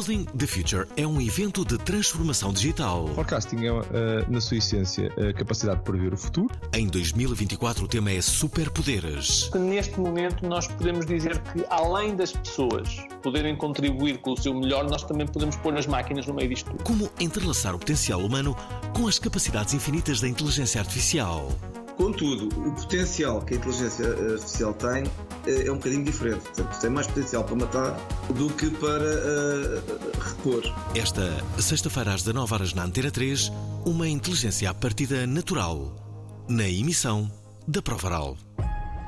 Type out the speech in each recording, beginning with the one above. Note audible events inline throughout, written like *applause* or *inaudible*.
Building the Future é um evento de transformação digital. Forecasting é, eh, na sua essência, a capacidade de prever o futuro. Em 2024, o tema é superpoderes. Neste momento, nós podemos dizer que, além das pessoas poderem contribuir com o seu melhor, nós também podemos pôr as máquinas no meio disto tudo. Como entrelaçar o potencial humano com as capacidades infinitas da inteligência artificial. Contudo, o potencial que a inteligência artificial tem eh, é um bocadinho diferente. Portanto, tem mais potencial para matar do que para eh, repor. Esta sexta-feira às 19 horas na Antena 3, uma inteligência à partida natural. Na emissão da Provaral.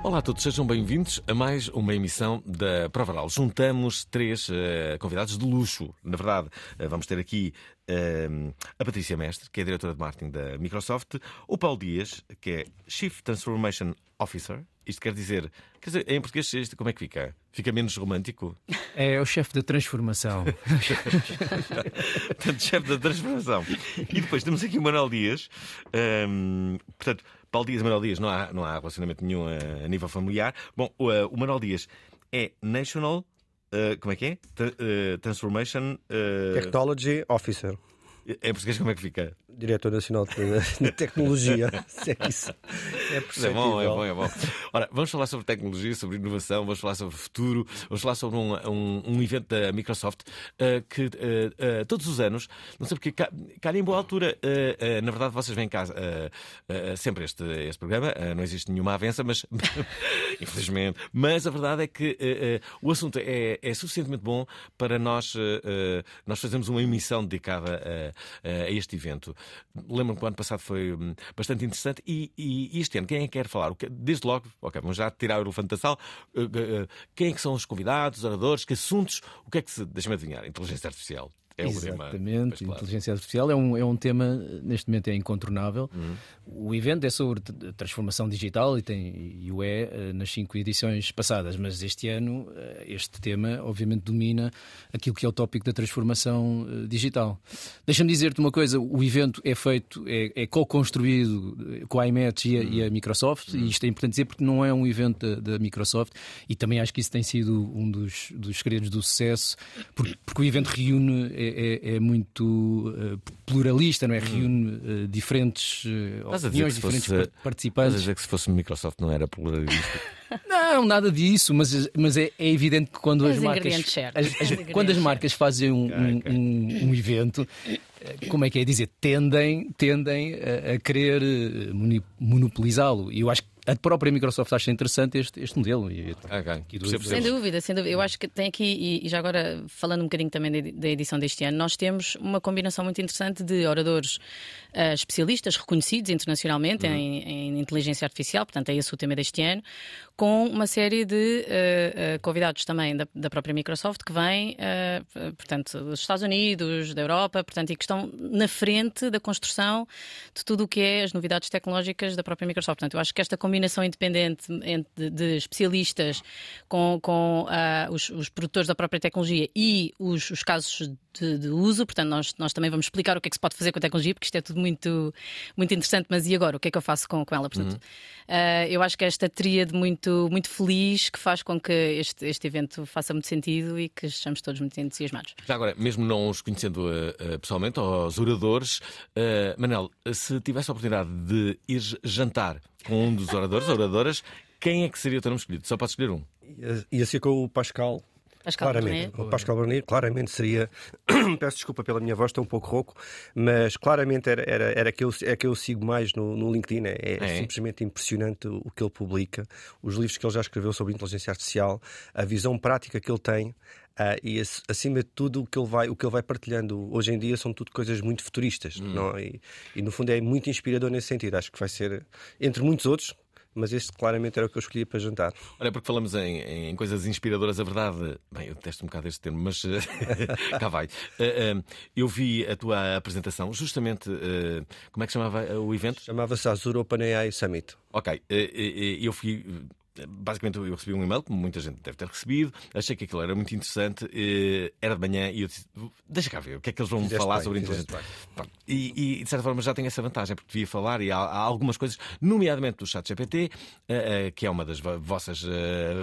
Olá a todos, sejam bem-vindos a mais uma emissão da Provaral. Juntamos três eh, convidados de luxo. Na verdade, eh, vamos ter aqui eh, a Patrícia Mestre, que é diretora de marketing da Microsoft, o Paulo Dias, que é Chief Transformation Officer. Isto quer dizer, quer dizer, em português, isto como é que fica? Fica menos romântico? É o chefe da transformação. *laughs* portanto, chefe da transformação. E depois temos aqui o Manuel Dias. ehm, portanto, Paulo Dias Manuel Dias, não há, não há relacionamento nenhum a, a nível familiar. Bom, o, eh, o Manuel Dias é National. eh, como é que é? Eh, Transformation. eh, Technology Officer, em português, como é que fica? Diretor Nacional de, *laughs* Tecnologia. É isso é é bom, é bom, é bom. Ora, vamos falar sobre tecnologia, sobre inovação, vamos falar sobre futuro, vamos falar sobre um, um, um evento da Microsoft eh, que eh, eh, todos os anos, não sei porque, ca- calha em boa altura. na verdade, vocês vêm cá sempre este, este programa, não existe nenhuma avença, mas *laughs* infelizmente. Mas a verdade é que o assunto é, é suficientemente bom para nós, nós fazermos uma emissão dedicada a, a este evento. Lembro-me que o ano passado foi hum, bastante interessante e, e este ano, quem é que quer falar? Desde logo, ok, vamos já tirar o elefante da sala. Eh, eh, Quem é que são os convidados, os oradores, que assuntos? O que é que se. Deixa-me adivinhar, inteligência artificial. É tema. Exatamente, claro. inteligência artificial é um, é um tema, neste momento, é incontornável. Uhum. O evento é sobre transformação digital e, tem, e o é eh, nas cinco edições passadas, mas este ano eh, este tema, obviamente, domina aquilo que é o tópico da transformação eh, digital. Deixa-me dizer-te uma coisa: o evento é feito, é, é co-construído com a IMET e a, e a Uhum. Microsoft, e isto é importante dizer porque não é um evento da, da Microsoft, e também acho que isso tem sido um dos, dos segredos do sucesso, porque, porque o evento reúne, é, é- é muito eh, pluralista, não é? Reúne eh, diferentes eh, opiniões, que se diferentes fosse- par- Estás a participantes. dizer que se fosse Microsoft não era pluralista. *laughs* Não, nada disso, mas, mas é, é evidente que quando Os as marcas, as- as- quando as marcas fazem um, um- um- um evento, como é que é dizer, tendem, tendem a, a querer monopolizá-lo. E eu acho que a própria Microsoft acha interessante este, este modelo. E, Ok, aqui do- Sem dúvida, sem dúvida. Eu acho que tem aqui, e- e já agora falando um bocadinho também da- edição deste ano, nós temos uma combinação muito interessante de oradores ah, especialistas reconhecidos internacionalmente em, em inteligência artificial, portanto é esse o tema deste ano, com uma série de ah, convidados também da, da própria Microsoft que vêm, ah, portanto, dos Estados Unidos, da Europa, portanto, e que estão na frente da construção de tudo o que é as novidades tecnológicas da própria Microsoft. Portanto, eu acho que esta combinação independente entre- de especialistas com, com ah, os, os produtores da própria tecnologia e os, os casos de, de uso, portanto, nós, nós também vamos explicar o que é que se pode fazer com a tecnologia, porque isto é tudo muito, muito interessante, mas e agora? O que é que eu faço com, com ela? Portanto, ah, eu acho que é esta tríade muito, muito feliz que faz com que este, este evento faça muito sentido e que estejamos todos muito entusiasmados. Já agora, mesmo não os conhecendo eh, pessoalmente, aos oradores, eh, Manel, se tivesse a oportunidade de ir jantar com um dos oradores, oradoras, quem é que seria o teu nome escolhido? Só pode escolher um. Ia, ia ser com o Pascal, Pascal claramente. Bernier. O Pascal Bernier claramente seria. *clears throat* Peço desculpa pela minha voz, estou um pouco rouco, mas claramente era, era, era que, eu, é que eu sigo mais no, no LinkedIn. É, é É. simplesmente impressionante o que ele publica, os livros que ele já escreveu sobre inteligência artificial, a visão prática que ele tem. ah, e ac- acima de tudo o que ele vai o que ele vai partilhando hoje em dia são tudo coisas muito futuristas não? é? E, e no fundo é muito inspirador nesse sentido acho que vai ser entre muitos outros mas este claramente era o que eu escolhi para jantar Olha, porque falamos em, em coisas inspiradoras, a verdade. Bem, eu detesto um bocado este termo, mas eh, *laughs* cá vai. Eh, eh, eu vi a tua apresentação, justamente. eh, como é que chamava o evento? chamava-se Azure OpenAI Summit Ok, eu fui. Basicamente, eu recebi um e-mail, como muita gente deve ter recebido. Achei que aquilo era muito interessante. eh, Era de manhã e eu disse: Deixa cá ver, o que é que eles vão Fizeste falar bem, sobre inteligência. E, e, de certa forma já tem essa vantagem, porque devia falar e há, há algumas coisas, nomeadamente do chat GPT, eh, eh, que é uma das vo- vossas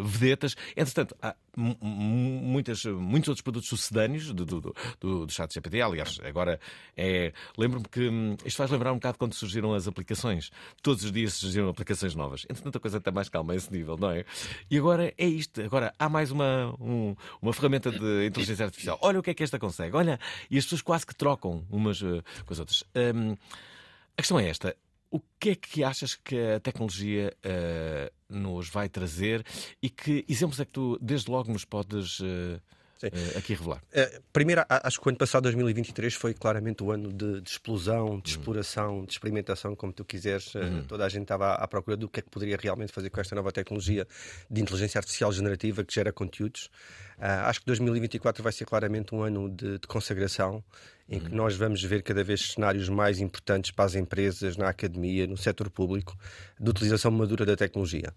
vedetas. Entretanto, há mu- mu- muitas, muitos outros produtos sucedâneos do, do, do, do chat GPT. Aliás, agora é. Lembro-me que hum, isto faz lembrar um bocado quando surgiram as aplicações. Todos os dias surgiram aplicações novas. Entretanto, a coisa está mais calma a esse nível, não é? E agora é isto. Agora há mais uma, um- uma ferramenta de inteligência artificial. Olha o que é que esta consegue. Olha, e as pessoas quase que trocam umas eh, com as outras. Hum, a questão é esta. O que é que achas que a tecnologia eh, nos vai trazer e que exemplos é que tu, desde logo, nos podes eh, eh, aqui revelar? Eh, primeiro, acho que o ano passado, 2023, foi claramente o ano de, de explosão, de exploração, de experimentação, como tu quiseres. Eh, Toda a gente estava à, à procura do que é que poderia realmente fazer com esta nova tecnologia de inteligência artificial generativa que gera conteúdos. Acho que 2024 vai ser claramente um ano de, de consagração, em que nós vamos ver cada vez cenários mais importantes para as empresas, na academia, no setor público, de utilização madura da tecnologia.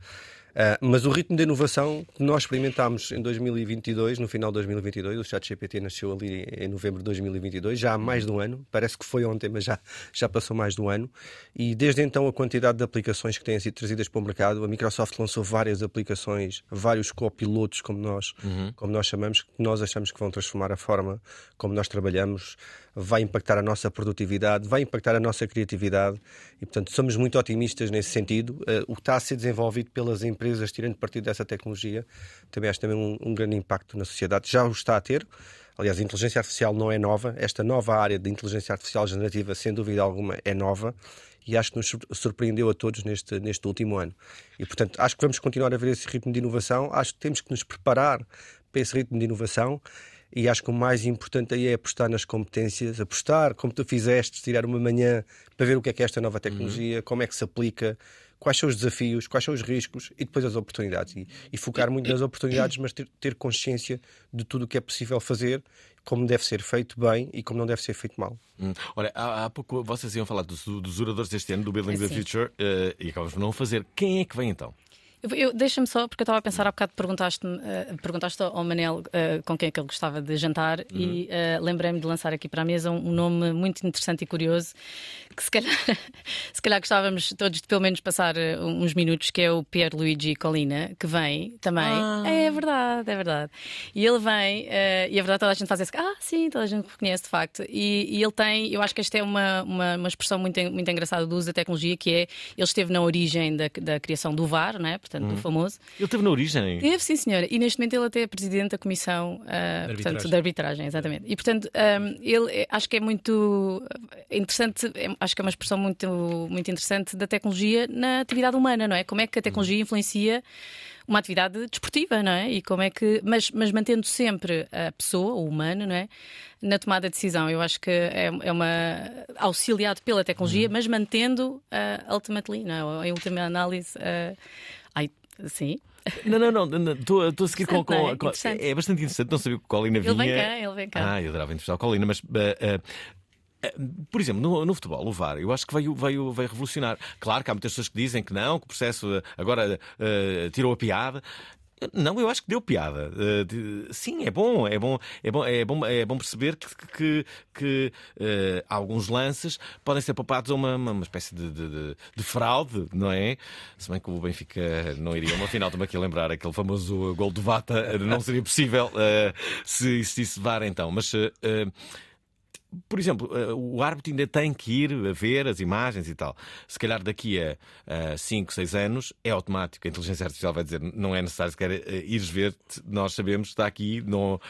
Uh, mas o ritmo de inovação que nós experimentámos em 2022, no final de 2022, o ChatGPT nasceu ali em novembro de 2022, já há mais de um ano, parece que foi ontem, mas já, já passou mais de um ano, e desde então a quantidade de aplicações que têm sido trazidas para o mercado, a Microsoft lançou várias aplicações, vários copilotos, como nós, como nós chamamos, que nós achamos que vão transformar a forma como nós trabalhamos, vai impactar a nossa produtividade, vai impactar a nossa criatividade e, portanto, somos muito otimistas nesse sentido. Eh, o que está a ser desenvolvido pelas empresas tirando partido dessa tecnologia também acho também um, um grande impacto na sociedade. Já o está a ter. Aliás, a inteligência artificial não é nova. Esta nova área de inteligência artificial generativa, sem dúvida alguma, é nova e acho que nos sur- surpreendeu a todos neste, neste último ano. E, portanto, acho que vamos continuar a ver esse ritmo de inovação. Acho que temos que nos preparar para esse ritmo de inovação e acho que o mais importante aí é apostar nas competências, apostar, como tu fizeste, tirar uma manhã para ver o que é que é esta nova tecnologia, como é que se aplica, quais são os desafios, quais são os riscos e depois as oportunidades. E, e focar muito nas oportunidades, mas ter, ter consciência de tudo o que é possível fazer, como deve ser feito bem e como não deve ser feito mal. Hum. Olha, há, há pouco vocês iam falar dos, dos oradores deste ano, do Building the Sim. Future, eh, e acabamos por não o fazer. Quem é que vem então? Deixa-me só, porque eu estava a pensar há bocado, perguntaste, perguntaste ao Manel eh, com quem é que ele gostava de jantar e eh, lembrei-me de lançar aqui para a mesa um, um nome muito interessante e curioso que se calhar, *laughs* se calhar gostávamos todos de pelo menos passar uns minutos, que é o Pierluigi Colina, que vem também. É verdade, é verdade. E ele vem, e é verdade, toda a gente faz esse. Ah, sim, toda a gente reconhece de facto. E, e ele tem, eu acho que esta é uma, uma, uma expressão muito, muito engraçada do uso da tecnologia, que é ele esteve na origem da, da criação do VAR, não é? Portanto, do famoso. Ele teve na origem. Teve, sim, senhora. E neste momento ele até é presidente da Comissão De portanto, arbitragem. de arbitragem, exatamente. E portanto, ah, ele é- acho que é muito interessante, é- acho que é uma expressão muito, muito interessante da tecnologia na atividade humana, não é? Como é que a tecnologia influencia uma atividade desportiva, não é? E como é que. Mas, mas mantendo sempre a pessoa, o humano, não é? Na tomada de decisão. Eu acho que é, é uma. auxiliado pela tecnologia, mas mantendo ah, ultimately, não é? Em última análise. ai, sim. Não, não, não, estou a seguir com. com, é? com- é bastante interessante, não sabia que o Colina vinha. Ele vem cá, ele vem cá. Ah, eu adorava entrevistar o Colina, mas. eh, eh, por exemplo, no, no futebol, o VAR, eu acho que veio, veio, veio revolucionar. Claro que há muitas pessoas que dizem que não, que o processo agora eh, tirou a piada. Não, eu acho que deu piada. Eh, de- sim, é bom, é bom, é bom, é bom, é bom perceber que, que, que, eh, alguns lances podem ser poupados a uma, uma, espécie de, de, de- de fraude, não é? Se bem que o Benfica não iria uma final, estou-me aqui a lembrar aquele famoso gol do Vata, eh, não seria possível eh, se existisse VAR então. Mas por exemplo, uh, o árbitro ainda tem que ir a ver as imagens e tal. Se calhar daqui a 5, 6 anos é automático. A inteligência artificial vai dizer não é necessário sequer uh, ires ver, nós sabemos, está aqui, não.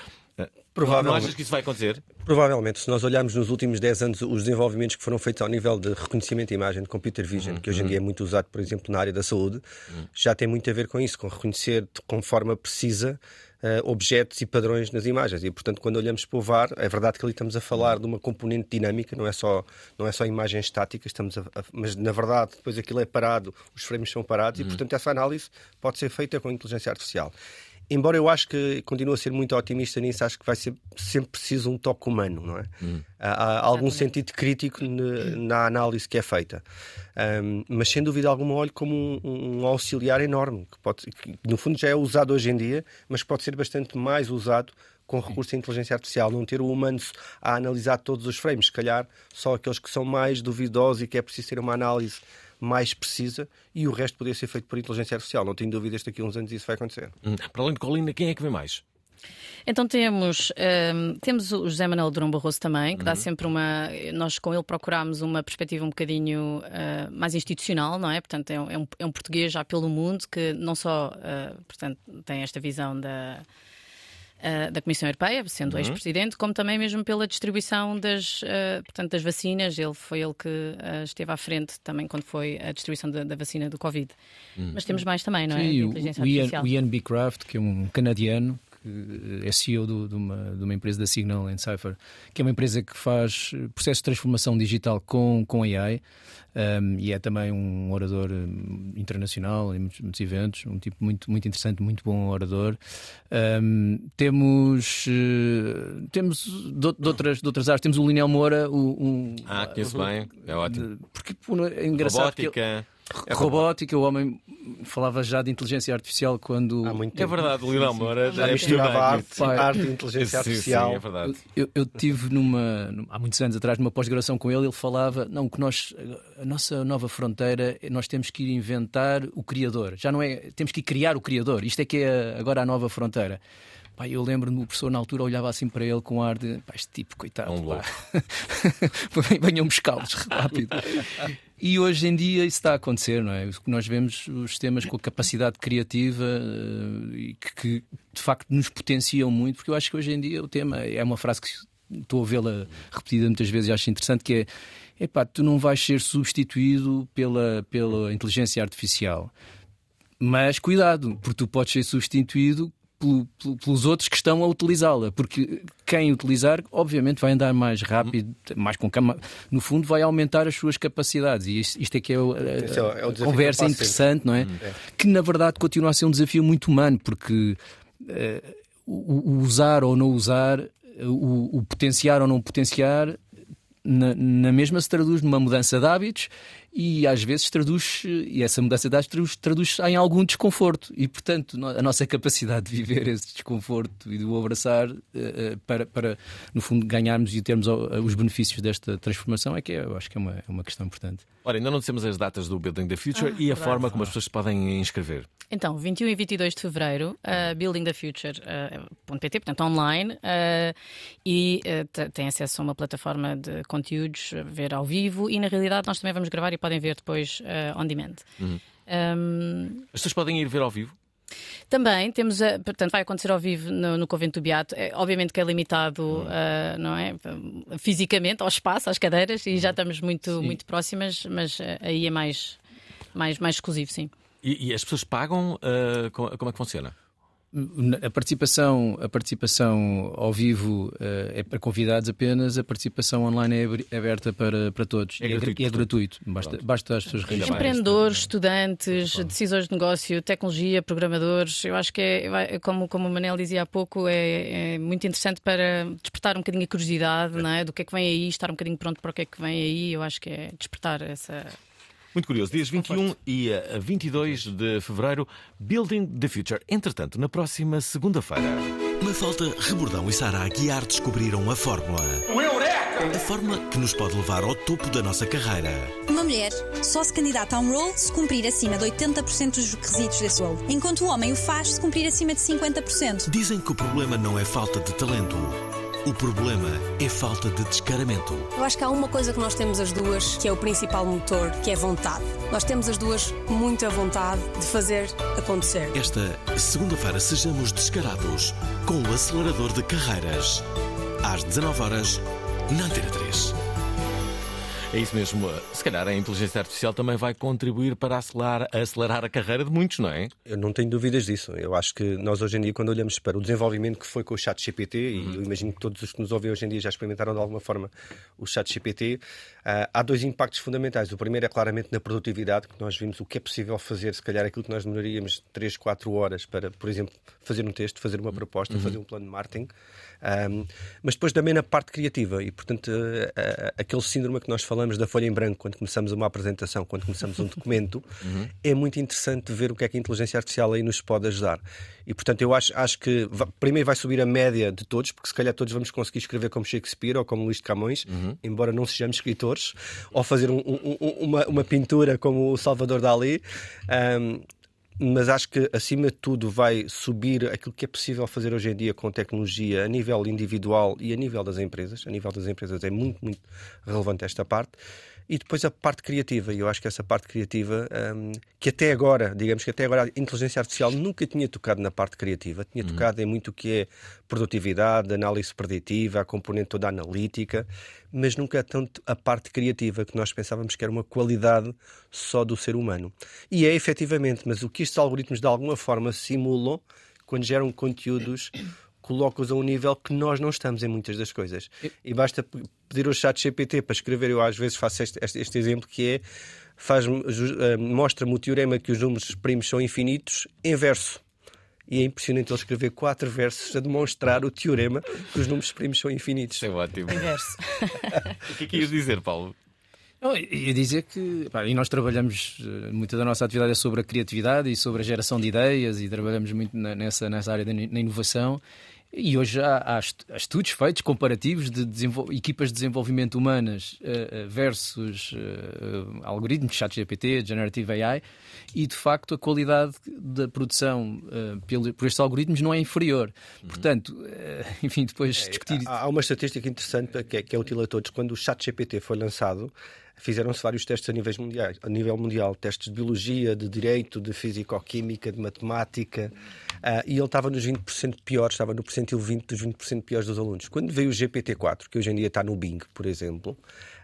Provavelmente. Não achas que isso vai acontecer? Provavelmente. Se nós olharmos nos últimos 10 anos os desenvolvimentos que foram feitos ao nível de reconhecimento de imagem, de computer vision, uhum, que hoje em uhum. dia é muito usado, por exemplo, na área da saúde, uhum. já tem muito a ver com isso, com reconhecer com forma precisa uh, objetos e padrões nas imagens. E, portanto, quando olhamos para o VAR, é verdade que ali estamos a falar de uma componente dinâmica, não é só, não é só imagens estáticas, estamos a, a, mas na verdade depois aquilo é parado, os frames são parados uhum. e, portanto, essa análise pode ser feita com inteligência artificial embora eu acho que continue a ser muito otimista nisso, acho que vai ser sempre preciso um toque humano, não é? Hum. Há, há algum sentido crítico ne, na análise que é feita. Um, mas sem dúvida alguma olho como um, um, auxiliar enorme, que, pode, que no fundo já é usado hoje em dia, mas pode ser bastante mais usado com recurso à inteligência artificial, não ter o humano a analisar todos os frames, se calhar só aqueles que são mais duvidosos e que é preciso ter uma análise mais precisa e o resto poderia ser feito por inteligência artificial. Não tenho dúvidas que daqui a uns anos isso vai acontecer. Hum. Para além de Colina, quem é que vem mais? Então temos, um, temos o José Manuel Durão Barroso também, que uhum. dá sempre uma. Nós com ele procurámos uma perspectiva um bocadinho uh, mais institucional, não é? Portanto, é um, é um é português já pelo mundo que não só uh, portanto, tem esta visão da uh, da Comissão Europeia, sendo uhum. ex-presidente, como também mesmo pela distribuição das, uh, portanto, das vacinas. Ele foi ele que uh, esteve à frente também quando foi a distribuição da, da vacina do Covid. Uhum. Mas temos mais também, não é? Sim, o, Ian, o Ian B. Craft, que é um canadiano, que é CEO do, de, uma, de uma empresa da Signal and que é uma empresa que faz processo de transformação digital com, com AI um, e é também um orador hum, internacional em muitos, muitos, eventos, um tipo muito, muito interessante, muito bom orador. Um, temos uh, temos de, de, outras, de outras áreas, temos o Linel Moura. O, um, ah, conheço uh, bem, é ótimo. Porque é engraçado. Robótica. É robótica, o homem falava já de inteligência artificial quando. Há muito tempo. É verdade, o Lila Moura já misturava arte, arte e inteligência artificial. Sim, é verdade. Eu, eu tive numa, há muitos anos atrás, numa pós-graduação com ele, ele falava: não, que nós, a nossa nova fronteira, nós temos que ir inventar o criador. Já não é. Temos que ir criar o criador. Isto é que é agora a nova fronteira. Pá, eu lembro-me, o professor na altura olhava assim para ele com ar de pá, este tipo, coitado. É um louco. *laughs* Venham buscá-los rápido. E hoje em dia isso está a acontecer, não é? Nós vemos os sistemas com a capacidade criativa uh, e que, que, de facto nos potenciam muito, porque eu acho que hoje em dia o tema é uma frase que estou a vê-la repetida muitas vezes e acho interessante que é epá, tu não vais ser substituído pela, pela inteligência artificial. Mas cuidado, porque tu podes ser substituído pelos outros que estão a utilizá-la, porque quem utilizar, obviamente, vai andar mais rápido, mais com cama, no fundo, vai aumentar as suas capacidades. E isto, isto é que é, o, a, é, é o conversa interessante, não é? é? Que na verdade continua a ser um desafio muito humano, porque uh, o, o, usar ou não usar, o, o potenciar ou não potenciar, na, na mesma se traduz numa mudança de hábitos e às vezes traduz, e essa mudança de traduz, traduz em algum desconforto. E, portanto, a nossa capacidade de viver esse desconforto e de o abraçar uh, para, para, no fundo, ganharmos e termos os benefícios desta transformação é que é, eu acho que é uma, é uma questão importante. Ora, ainda não dissemos as datas do Building the Future ah, e a forma como as pessoas se podem inscrever. Então, 21 e 22 de fevereiro, uh, buildingthefuture.pt, uh, portanto, online, uh, e uh, tem acesso a uma plataforma de conteúdos, ver ao vivo, e na realidade nós também vamos gravar e podem ver depois uh, on demand. Uhum. Um... As pessoas podem ir ver ao vivo? Também temos, a, portanto, vai acontecer ao vivo no, no Convento do Beato. É, obviamente que é limitado, uh, não é? Fisicamente, ao espaço, às cadeiras, e já uhum. estamos muito, muito próximas, mas uh, aí é mais, mais, mais exclusivo, sim. E, e as pessoas pagam? Uh, como é que funciona? A participação, a participação ao vivo uh, é para convidados apenas, a participação online é aberta para, para todos. É, gratuito. É, é gratuito. Basta, basta as pessoas registrarem. Empreendedores, estudantes, decisores de negócio, tecnologia, programadores. Eu acho que é, como, como o Manel dizia há pouco, é, é muito interessante para despertar um bocadinho a curiosidade é. é? do que é que vem aí, estar um bocadinho pronto para o que é que vem aí. Eu acho que é despertar essa muito curioso. Dias 21 e 22 de fevereiro, Building the Future. Entretanto, na próxima segunda-feira. Mafalda, Rebordão e Sara Aguiar descobriram a fórmula. O Eureka! A fórmula que nos pode levar ao topo da nossa carreira. Uma mulher só se candidata a um role se cumprir acima de 80% dos requisitos desse role, enquanto o homem o faz se cumprir acima de 50%. Dizem que o problema não é falta de talento O problema é falta de descaramento. Eu acho que há uma coisa que nós temos as duas, que é o principal motor, que é vontade. Nós temos as duas muita vontade de fazer acontecer. Esta segunda-feira sejamos descarados com o acelerador de carreiras. Às 19 horas na Antena 3. É isso mesmo. Se calhar a inteligência artificial também vai contribuir para acelerar, acelerar a carreira de muitos, não é? Eu não tenho dúvidas disso. Eu acho que nós hoje em dia, quando olhamos para o desenvolvimento que foi com o chat GPT, e eu imagino que todos os que nos ouvem hoje em dia já experimentaram de alguma forma o chat GPT, uh, há dois impactos fundamentais. O primeiro é claramente na produtividade, que nós vimos o que é possível fazer, se calhar aquilo que nós demoraríamos 3, 4 horas para, por exemplo, fazer um texto, fazer uma proposta, Uhum. fazer um plano de marketing. Um, mas depois também na parte criativa e portanto uh, uh, aquele síndrome que nós falamos da folha em branco quando começamos uma apresentação, quando começamos um documento, *laughs* Uhum. é muito interessante ver o que é que a inteligência artificial aí nos pode ajudar. E portanto eu acho, acho que primeiro vai subir a média de todos, porque se calhar todos vamos conseguir escrever como Shakespeare ou como Luís de Camões, embora não sejamos escritores, ou fazer um- um- uma, uma pintura como o Salvador Dali. Um, mas acho que acima de tudo vai subir aquilo que é possível fazer hoje em dia com tecnologia a nível individual e a nível das empresas. A nível das empresas é muito, muito relevante esta parte. E depois a parte criativa, e eu acho que essa parte criativa, hum, que até agora, digamos que até agora a inteligência artificial nunca tinha tocado na parte criativa, tinha tocado em muito o que é produtividade, análise preditiva, a componente toda analítica, mas nunca tanto a parte criativa, que nós pensávamos que era uma qualidade só do ser humano. E é efetivamente, mas o que estes algoritmos de alguma forma simulam quando geram conteúdos coloca-os a um nível que nós não estamos em muitas das coisas. E basta pe- pedir ao chat GPT para escrever, eu às vezes faço este, este- este exemplo que é faz mostra-me o teorema que os números primos são infinitos em verso. E é impressionante ele escrever quatro versos a demonstrar o teorema que os números primos são infinitos. Isso é ótimo. Inverso. *laughs* O que é que ias dizer, Paulo? Não, ia dizer que, pá, e nós trabalhamos, eh, muita da nossa atividade é sobre a criatividade e sobre a geração de ideias e trabalhamos muito na- nessa, nessa área da inovação. E hoje há, há est- há estudos feitos comparativos de equipas de desenvolvimento humanas eh, versus eh, algoritmos, chat GPT, Generative AI, e de facto a qualidade da produção eh, pelo- por estes algoritmos não é inferior. Portanto, eh, *laughs* enfim, depois discutir. Há há uma estatística interessante que é, que é útil a todos. Quando o chat GPT foi lançado, fizeram-se vários testes a, níveis mundiais, a nível mundial. Testes de biologia, de direito, de físico-química, de matemática. ah, e ele estava nos 20% piores, estava no percentil 20 dos 20% piores dos alunos. Quando veio o GPT-4, que hoje em dia está no Bing, por exemplo,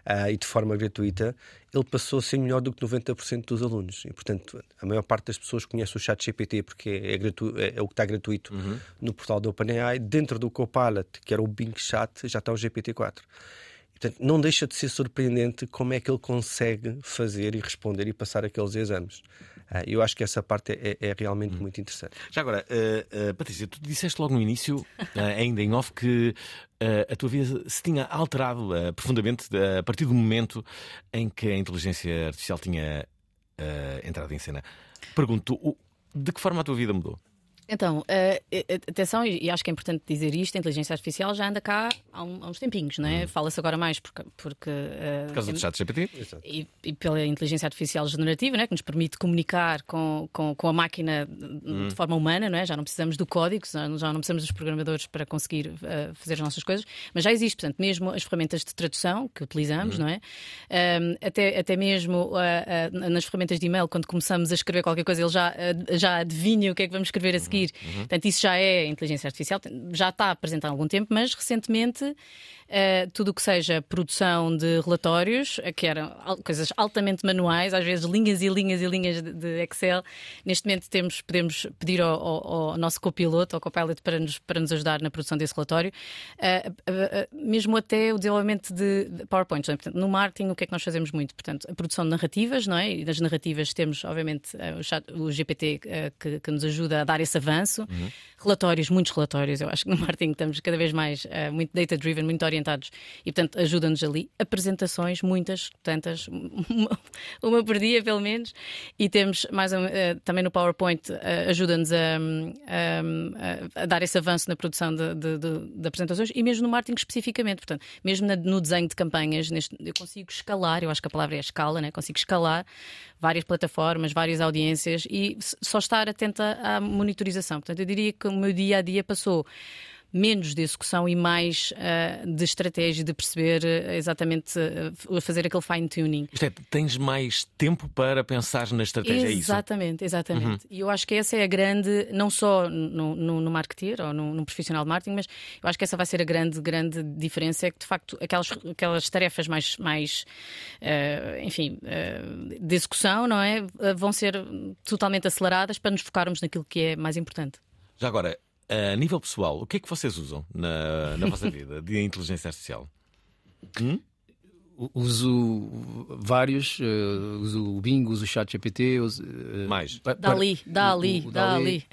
ah, e de forma gratuita, ele passou a ser melhor do que 90% dos alunos. E, portanto, a maior parte das pessoas conhece o chat GPT porque é, gratu é, é o que está gratuito no portal do OpenAI. Dentro do Copilot, que era o Bing Chat, já está o GPT-4. Portanto, não deixa de ser surpreendente como é que ele consegue fazer e responder e passar aqueles exames. Ah, eu acho que essa parte é, é realmente muito interessante. Já agora, eh, eh, Patrícia, tu disseste logo no início, eh, ainda em off, que a tua vida se tinha alterado profundamente a partir do momento em que a inteligência artificial tinha entrado em cena. Pergunto, de que forma a tua vida mudou? Então, eh, atenção, e acho que é importante dizer isto: a inteligência artificial já anda cá há, um- há uns tempinhos, não é? Fala-se agora mais porque. porque eh, Por causa do chat GPT? e, e pela inteligência artificial generativa, né, que nos permite comunicar com, com, com a máquina de- de forma humana, não é? já não precisamos do código, já não não precisamos dos programadores para conseguir eh, fazer as nossas coisas, mas já existe, portanto, mesmo as ferramentas de tradução que utilizamos, não é? Ahm, até, até mesmo nas ferramentas de e-mail, quando começamos a escrever qualquer coisa, ele já, já adivinha o que é que vamos escrever a seguir. Portanto, isso já é inteligência artificial, já está presente há algum tempo, mas recentemente. Uh, tudo o que seja produção de relatórios, uh, que eram coisas altamente manuais, às vezes linhas e linhas e linhas de, de Excel. Neste momento temos, podemos pedir ao, ao- ao nosso copiloto, ao copilot, para nos, para nos ajudar na produção desse relatório. Uh, uh, mesmo até o desenvolvimento de, PowerPoint. é? Portanto, no marketing, o que é que nós fazemos muito? Portanto, a produção de narrativas, não é? E nas narrativas temos, obviamente, o, chat- o GPT que, que nos ajuda a dar esse avanço. Relatórios, muitos relatórios. Eu acho que no marketing estamos cada vez mais muito data-driven, muito orientados e, portanto, ajuda-nos ali. Apresentações, muitas, tantas, *laughs* uma, uma por dia, pelo menos. E temos mais um, uh, também no PowerPoint, uh, ajuda-nos a, um, a- a dar esse avanço na produção de, de- de- de apresentações e mesmo no marketing especificamente. Portanto, mesmo na- no desenho de campanhas, neste- eu consigo escalar, eu acho que a palavra é escala, né? consigo escalar várias plataformas, várias audiências e só estar atenta à monitorização. Portanto, eu diria que o meu dia a dia passou menos de execução e mais uh, de estratégia, de perceber uh, exatamente, uh, fazer aquele fine-tuning. Isto é, tens mais tempo para pensar na estratégia, exatamente, é isso? Exatamente, uhum. E eu acho que essa é a grande, não só no, no, no marketeer ou no, no, profissional de marketing, mas eu acho que essa vai ser a grande, grande diferença, é que de facto aquelas, aquelas tarefas mais, mais enfim, de execução, não é? Vão ser totalmente aceleradas para nos focarmos naquilo que é mais importante. Já agora, a nível pessoal, o que é que vocês usam na, na vossa *laughs* vida de inteligência artificial? Hum? Uso vários, uh, uso o Bing, uso o ChatGPT, uso, uh, mais. Dali, Dali, o, o Dali.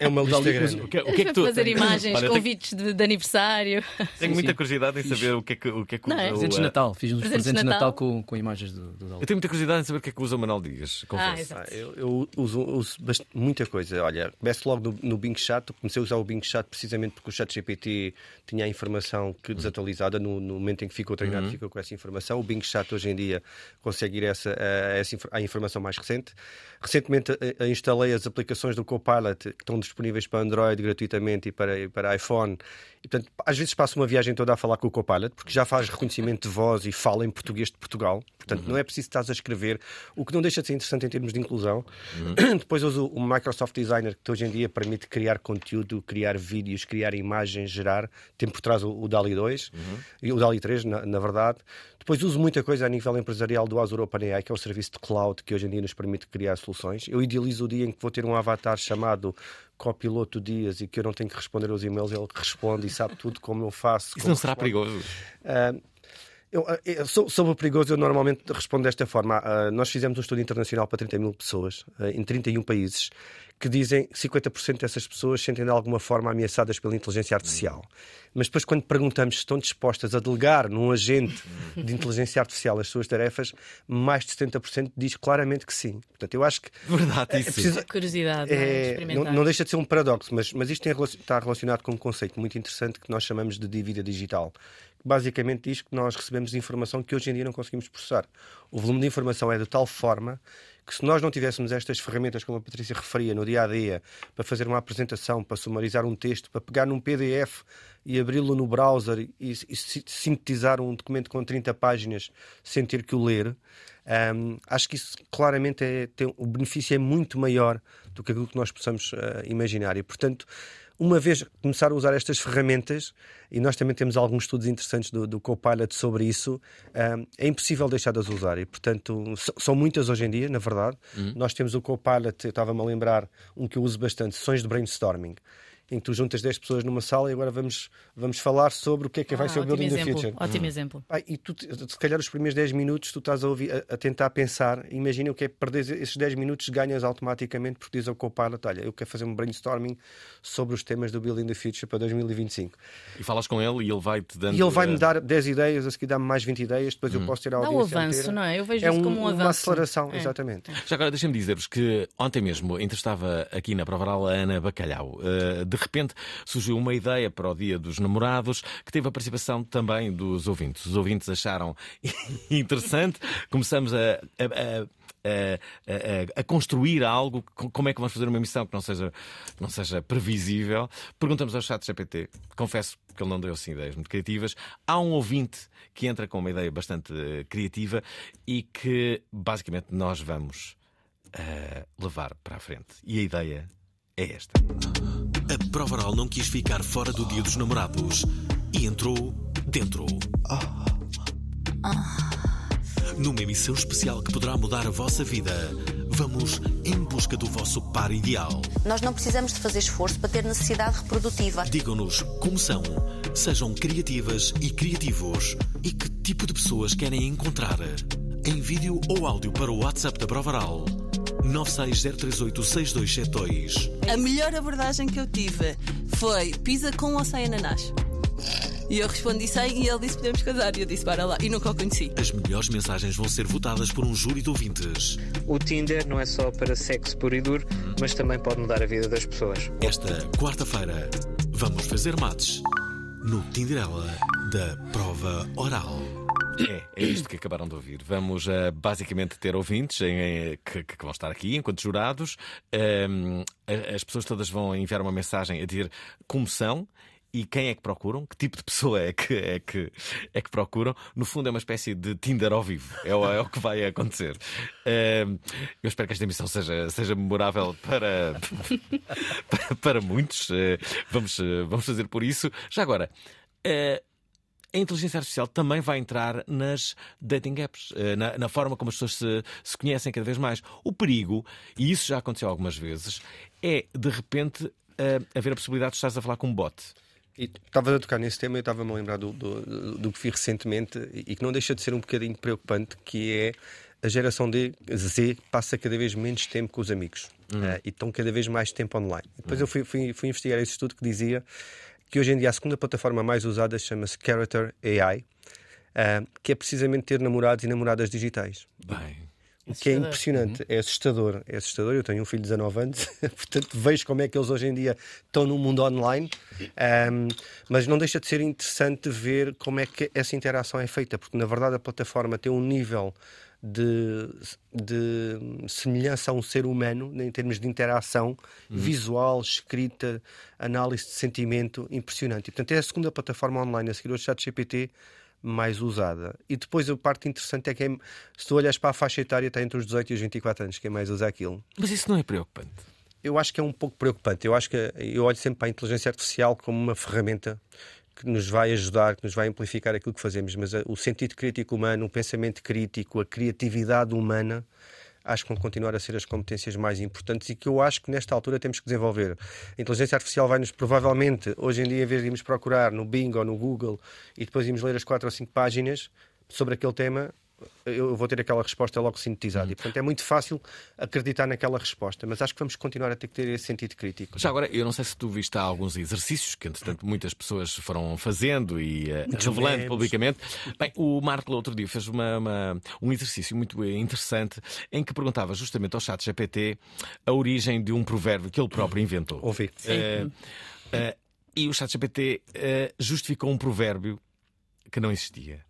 É uma lista grande. O que, o que é que tu... Fazer imagens, Olha, convites tenho... de, de, aniversário. Tenho sim, muita sim. curiosidade em saber o que é que o que é que Não, é? Presentes de Natal, fiz uns presentes, presentes de Natal, Natal com, com imagens do, do Dali. Eu tenho muita curiosidade em saber o que é que usa o Manuel Dias. Ah, ah, eu, eu uso, uso bastante, muita coisa. Olha, começo logo no, no Bing Chat, comecei a usar o Bing Chat precisamente porque o ChatGPT tinha a informação que desatualizada no, no momento em que ficou treinado, uhum. ficou com essa informação. O Bing Chat hoje em dia consegue ir essa, a, essa, a informação mais recente. Recentemente a, a instalei as aplicações do Copilot que estão disponíveis para Android gratuitamente e para, e para iPhone. E, portanto, às vezes passo uma viagem toda a falar com o Copilot, porque já faz reconhecimento de voz e fala em português de Portugal. Portanto, uhum. não é preciso estar a escrever, o que não deixa de ser interessante em termos de inclusão. Uhum. *clears throat* Depois uso o Microsoft Designer, que hoje em dia permite criar conteúdo, criar vídeos, criar imagens, gerar. Tem por trás o, o DALI 2 uhum. e o DALI 3, na, na verdade. Depois uso muita coisa a nível empresarial do Azure OpenAI, que é o serviço de cloud que hoje em dia nos permite criar soluções. Eu idealizo o dia em que vou ter um avatar chamado copiloto Dias e que eu não tenho que responder aos e-mails, ele responde e sabe tudo como eu faço. Isso não será perigoso? Uh, eu, eu, sobre o perigoso, eu normalmente respondo desta forma. Uh, nós fizemos um estudo internacional para 30 mil pessoas, uh, em 31 países, que dizem que 50% dessas pessoas sentem de alguma forma ameaçadas pela inteligência artificial. Mas depois, quando perguntamos se estão dispostas a delegar num agente de inteligência artificial as suas tarefas, mais de 70% diz claramente que sim. Portanto, eu acho que. Verdade, isso. É preciso, curiosidade, é, não, não, deixa de ser um paradoxo, mas, mas isto tem, está relacionado com um conceito muito interessante que nós chamamos de dívida digital basicamente diz que nós recebemos informação que hoje em dia não conseguimos processar. O volume de informação é de tal forma que se nós não tivéssemos estas ferramentas, como a Patrícia referia, no dia a dia, para fazer uma apresentação, para sumarizar um texto, para pegar num PDF e abri-lo no browser e, e, sintetizar um documento com 30 páginas sem ter que o ler, um, acho que isso claramente é, tem, o benefício é muito maior do que aquilo que nós possamos uh, imaginar. E, portanto, uma vez começar a usar estas ferramentas, e nós também temos alguns estudos interessantes do, do Copilot sobre isso, um, é impossível deixar de as usar. E, portanto, são muitas hoje em dia, na verdade. Uhum. Nós temos o Copilot, eu estava-me a lembrar, um que eu uso bastante, sessões de brainstorming em que tu juntas 10 pessoas numa sala e agora vamos, vamos falar sobre o que é que ah, vai ser o Building exemplo, the Future. Ótimo hum. exemplo. Ah, e tu, se calhar, os primeiros 10 minutos tu estás a, ouvir, a, a tentar pensar, imagina o que é perder esses 10 minutos, ganhas automaticamente porque diz ao Copilot: Olha, eu quero fazer um brainstorming sobre os temas do Building the Future para 2025. E falas com ele e ele vai-te dando. E ele vai-me dar 10 ideias, a seguir dá-me mais 20 ideias, depois hum. eu posso ter a. Dá um avanço, inteira. não é? Eu vejo é isso como um, uma avanço. aceleração, é. exatamente. Já agora, deixem-me dizer-vos que ontem mesmo entrevistava aqui na Provaral a Ana Bacalhau. Uh, de repente surgiu uma ideia para o Dia dos Namorados que teve a participação também dos ouvintes. Os ouvintes acharam *laughs* interessante. Começamos a, a, a a, a, a, construir algo, como é que vamos fazer uma missão que não seja, não seja previsível. Perguntamos ao chat GPT, confesso que ele não deu assim ideias muito criativas. Há um ouvinte que entra com uma ideia bastante uh, criativa e que basicamente nós vamos uh, levar para a frente. E a ideia é esta. A prova oral não quis ficar fora do dia dos namorados e entrou dentro. Numa emissão especial que poderá mudar a vossa vida, vamos em busca do vosso par ideal. Nós não precisamos de fazer esforço para ter necessidade reprodutiva. Digam-nos como são, sejam criativas e criativos e que tipo de pessoas querem encontrar. Em vídeo ou áudio para o WhatsApp da Prova Oral 960386272. A melhor abordagem que eu tive foi pizza com ou sem ananás. E eu respondi sem e ele disse podemos casar. E eu disse para lá. E nunca o conheci. As melhores mensagens vão ser votadas por um júri de ouvintes. O Tinder não é só para sexo puro e duro, mas também pode mudar a vida das pessoas. Esta quarta-feira, vamos fazer mates no Tinderela da Prova Oral. É, é isto que acabaram de ouvir. Vamos uh, basicamente ter ouvintes em, em, que, que, vão estar aqui enquanto jurados. Um, ehm, as pessoas todas vão enviar uma mensagem a dizer como são e quem é que procuram? Que tipo de pessoa é que, é que, é que procuram? No fundo, é uma espécie de Tinder ao vivo. É o, é o que vai acontecer. Uh, eu espero que esta emissão seja, seja memorável para, *laughs* para, para muitos. Uh, vamos, vamos fazer por isso. Já agora. Uh, a inteligência artificial também vai entrar nas dating apps, eh, na, na forma como as pessoas se, se, conhecem cada vez mais. O perigo, e isso já aconteceu algumas vezes, é de repente uh, haver a possibilidade de estares a falar com um bot. E estava a tocar nesse tema, eu estava-me a lembrar do, do, do, que vi recentemente e que não deixa de ser um bocadinho preocupante, que é a geração de Z passa cada vez menos tempo com os amigos uhum. uh, e estão cada vez mais tempo online. Depois uhum. eu fui, fui, fui investigar esse estudo que dizia que hoje em dia a segunda plataforma mais usada chama-se Character AI, uh, eh, que é precisamente ter namorados e namoradas digitais. Bem. O que é impressionante, uhum. é assustador. É assustador. Eu tenho um filho de 19 anos, *laughs* portanto vejo como é que eles hoje em dia estão no mundo online, um, mas não deixa de ser interessante ver como é que essa interação é feita, porque na verdade a plataforma tem um nível de, de semelhança a um ser humano em termos de interação uhum. visual, escrita, análise de sentimento impressionante. E, portanto, é a segunda plataforma online a seguir o ChatGPT mais usada. E depois a parte interessante é que é, se tu olhas para a faixa etária está entre os 18 e os 24 anos, quem mais usa aquilo. Mas isso não é preocupante? Eu acho que é um pouco preocupante. Eu acho que eu olho sempre para a inteligência artificial como uma ferramenta que nos vai ajudar, que nos vai amplificar aquilo que fazemos, mas o sentido crítico humano, o pensamento crítico, a criatividade humana, acho que vão continuar a ser as competências mais importantes e que eu acho que nesta altura temos que desenvolver. A inteligência artificial vai-nos provavelmente, hoje em dia, em vez de irmos procurar no Bing ou no Google e depois irmos ler as quatro ou cinco páginas sobre aquele tema, eu vou ter aquela resposta logo sintetizada. Uhum. E, portanto, é muito fácil acreditar naquela resposta, mas acho que vamos continuar a ter que ter esse sentido crítico. Já agora, eu não sei se tu viste alguns exercícios que, entretanto, muitas pessoas foram fazendo e uh, revelando memes. publicamente. Bem, o Marco, outro dia, fez uma, uma, um exercício muito interessante em que perguntava justamente ao chat GPT a origem de um provérbio que ele próprio inventou. Ouvi. Uh, uh, e o chat GPT justificou um provérbio que não existia.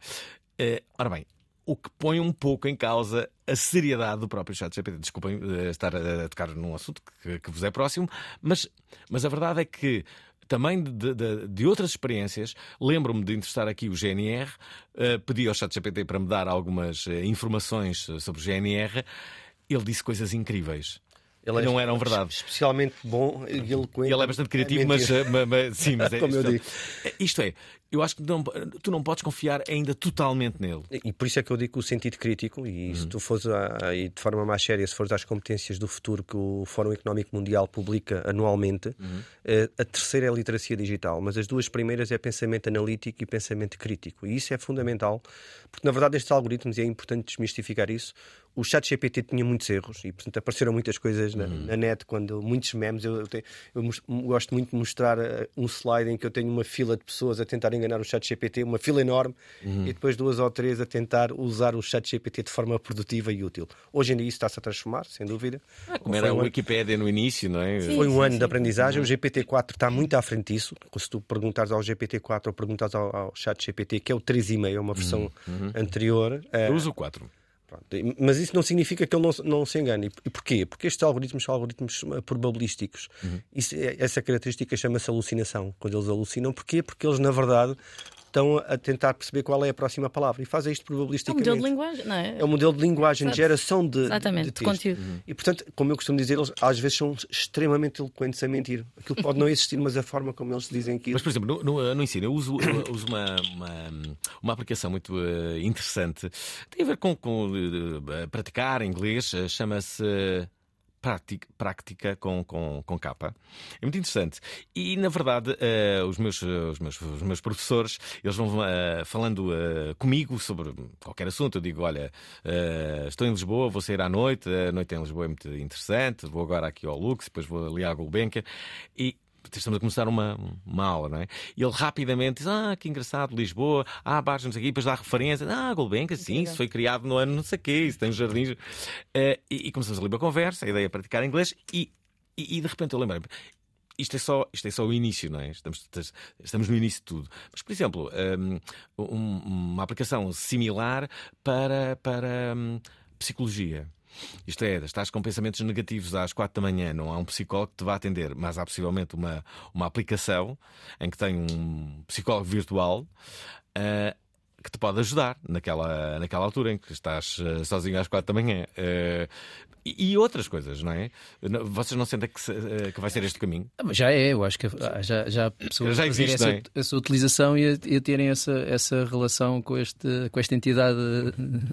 ora bem, o que põe um pouco em causa a seriedade do próprio chat GPT. Desculpem uh, estar a, tocar num assunto que, que, vos é próximo, mas, mas a verdade é que também de, de, de outras experiências, lembro-me de interessar aqui o GNR, uh, pedi ao chat GPT para me dar algumas uh, informações sobre o GNR, ele disse coisas incríveis. Ele é não eram verdade. Especialmente bom e eloquente. Ele é bastante criativo, é mas, mas, mas, sim, mas *laughs* é, Como isto, eu digo. Isto é, eu acho que não, tu não podes confiar ainda totalmente nele. E por isso é que eu digo o sentido crítico, e uhum. se tu fores a, e de forma mais séria, se fores às competências do futuro que o Fórum Económico Mundial publica anualmente, uhum. Eh, a terceira é a literacia digital, mas as duas primeiras é pensamento analítico e pensamento crítico. E isso é fundamental, porque na verdade estes algoritmos, e é importante desmistificar isso, o chat GPT tinha muitos erros e, portanto, apareceram muitas coisas na, uhum. na net, quando muitos memes. Eu, eu, tenho, eu, gosto muito de mostrar uh, um slide em que eu tenho uma fila de pessoas a tentar enganar o chat GPT, uma fila enorme, uhum. e depois duas ou três a tentar usar o chat GPT de forma produtiva e útil. Hoje em dia isso está-se a transformar, sem dúvida. Ah, como era um a Wikipédia no início, não é? Sim, foi um sim, ano sim. de aprendizagem. Uhum. O GPT-4 está muito à frente disso. Se tu perguntares ao GPT-4 ou perguntares ao, ao chat GPT, que é o 3,5, é uma versão uhum. uhum. anterior. Eu uh, uso o 4. Mas isso não significa que ele não, não se engane. E porquê? Porque estes algoritmos são algoritmos eh, probabilísticos. Uhum. Isso, é, essa característica chama-se alucinação. Quando eles alucinam, porquê? Porque eles, na verdade, estão a tentar perceber qual é a próxima palavra e fazem isto probabilisticamente. É um modelo de linguagem, não é? É um modelo de linguagem, de geração de, Exatamente, de, de conteúdo. Uhum. E, portanto, como eu costumo dizer, eles às vezes são extremamente eloquentes a mentir. Aquilo pode não existir, mas a forma como eles dizem aquilo. Mas, por exemplo, no, no, no ensino, eu uso, eu uso uma, uma, uma, aplicação muito uh, interessante. Tem a ver com, com uh, praticar inglês, uh, chama-se prática, com, com, com capa. É muito interessante. E, na verdade, uh, os, meus, os, meus, os meus professores, eles vão uh, falando uh, comigo sobre qualquer assunto. Eu digo, olha, estou em Lisboa, vou sair à noite, a noite em Lisboa é muito interessante, vou agora aqui ao Lux, depois vou ali à Gulbenkian. E estamos a começar uma, uma aula, não é? E ele rapidamente diz: Ah, que engraçado, Lisboa, ah, baixo, não sei o quê, depois dá referência, ah, Golbenca, sim, isso foi criado no ano não sei o quê, isso tem jardins. Uh, e, e começamos ali uma conversa, a ideia é praticar inglês, e, e, e de repente eu lembrei-me. Isto é, só, isto é só o início, não é? Estamos, estamos no início de tudo. Mas, por exemplo, um, uma aplicação similar para, para um, psicologia. Isto é, estás com pensamentos negativos às quatro da manhã, não há um psicólogo que te vá atender, mas há possivelmente uma, uma aplicação em que tem um psicólogo virtual. Uh, que te pode ajudar naquela, naquela altura em que estás uh, sozinho às quatro da manhã. Uh, e, e, outras coisas, não é? Vocês não sentem que, se, uh, que vai ser este caminho? Ah, já é, eu acho que já, já há pessoas já existe, essa, é? essa, utilização e a, e a, terem essa, essa relação com, este, com esta entidade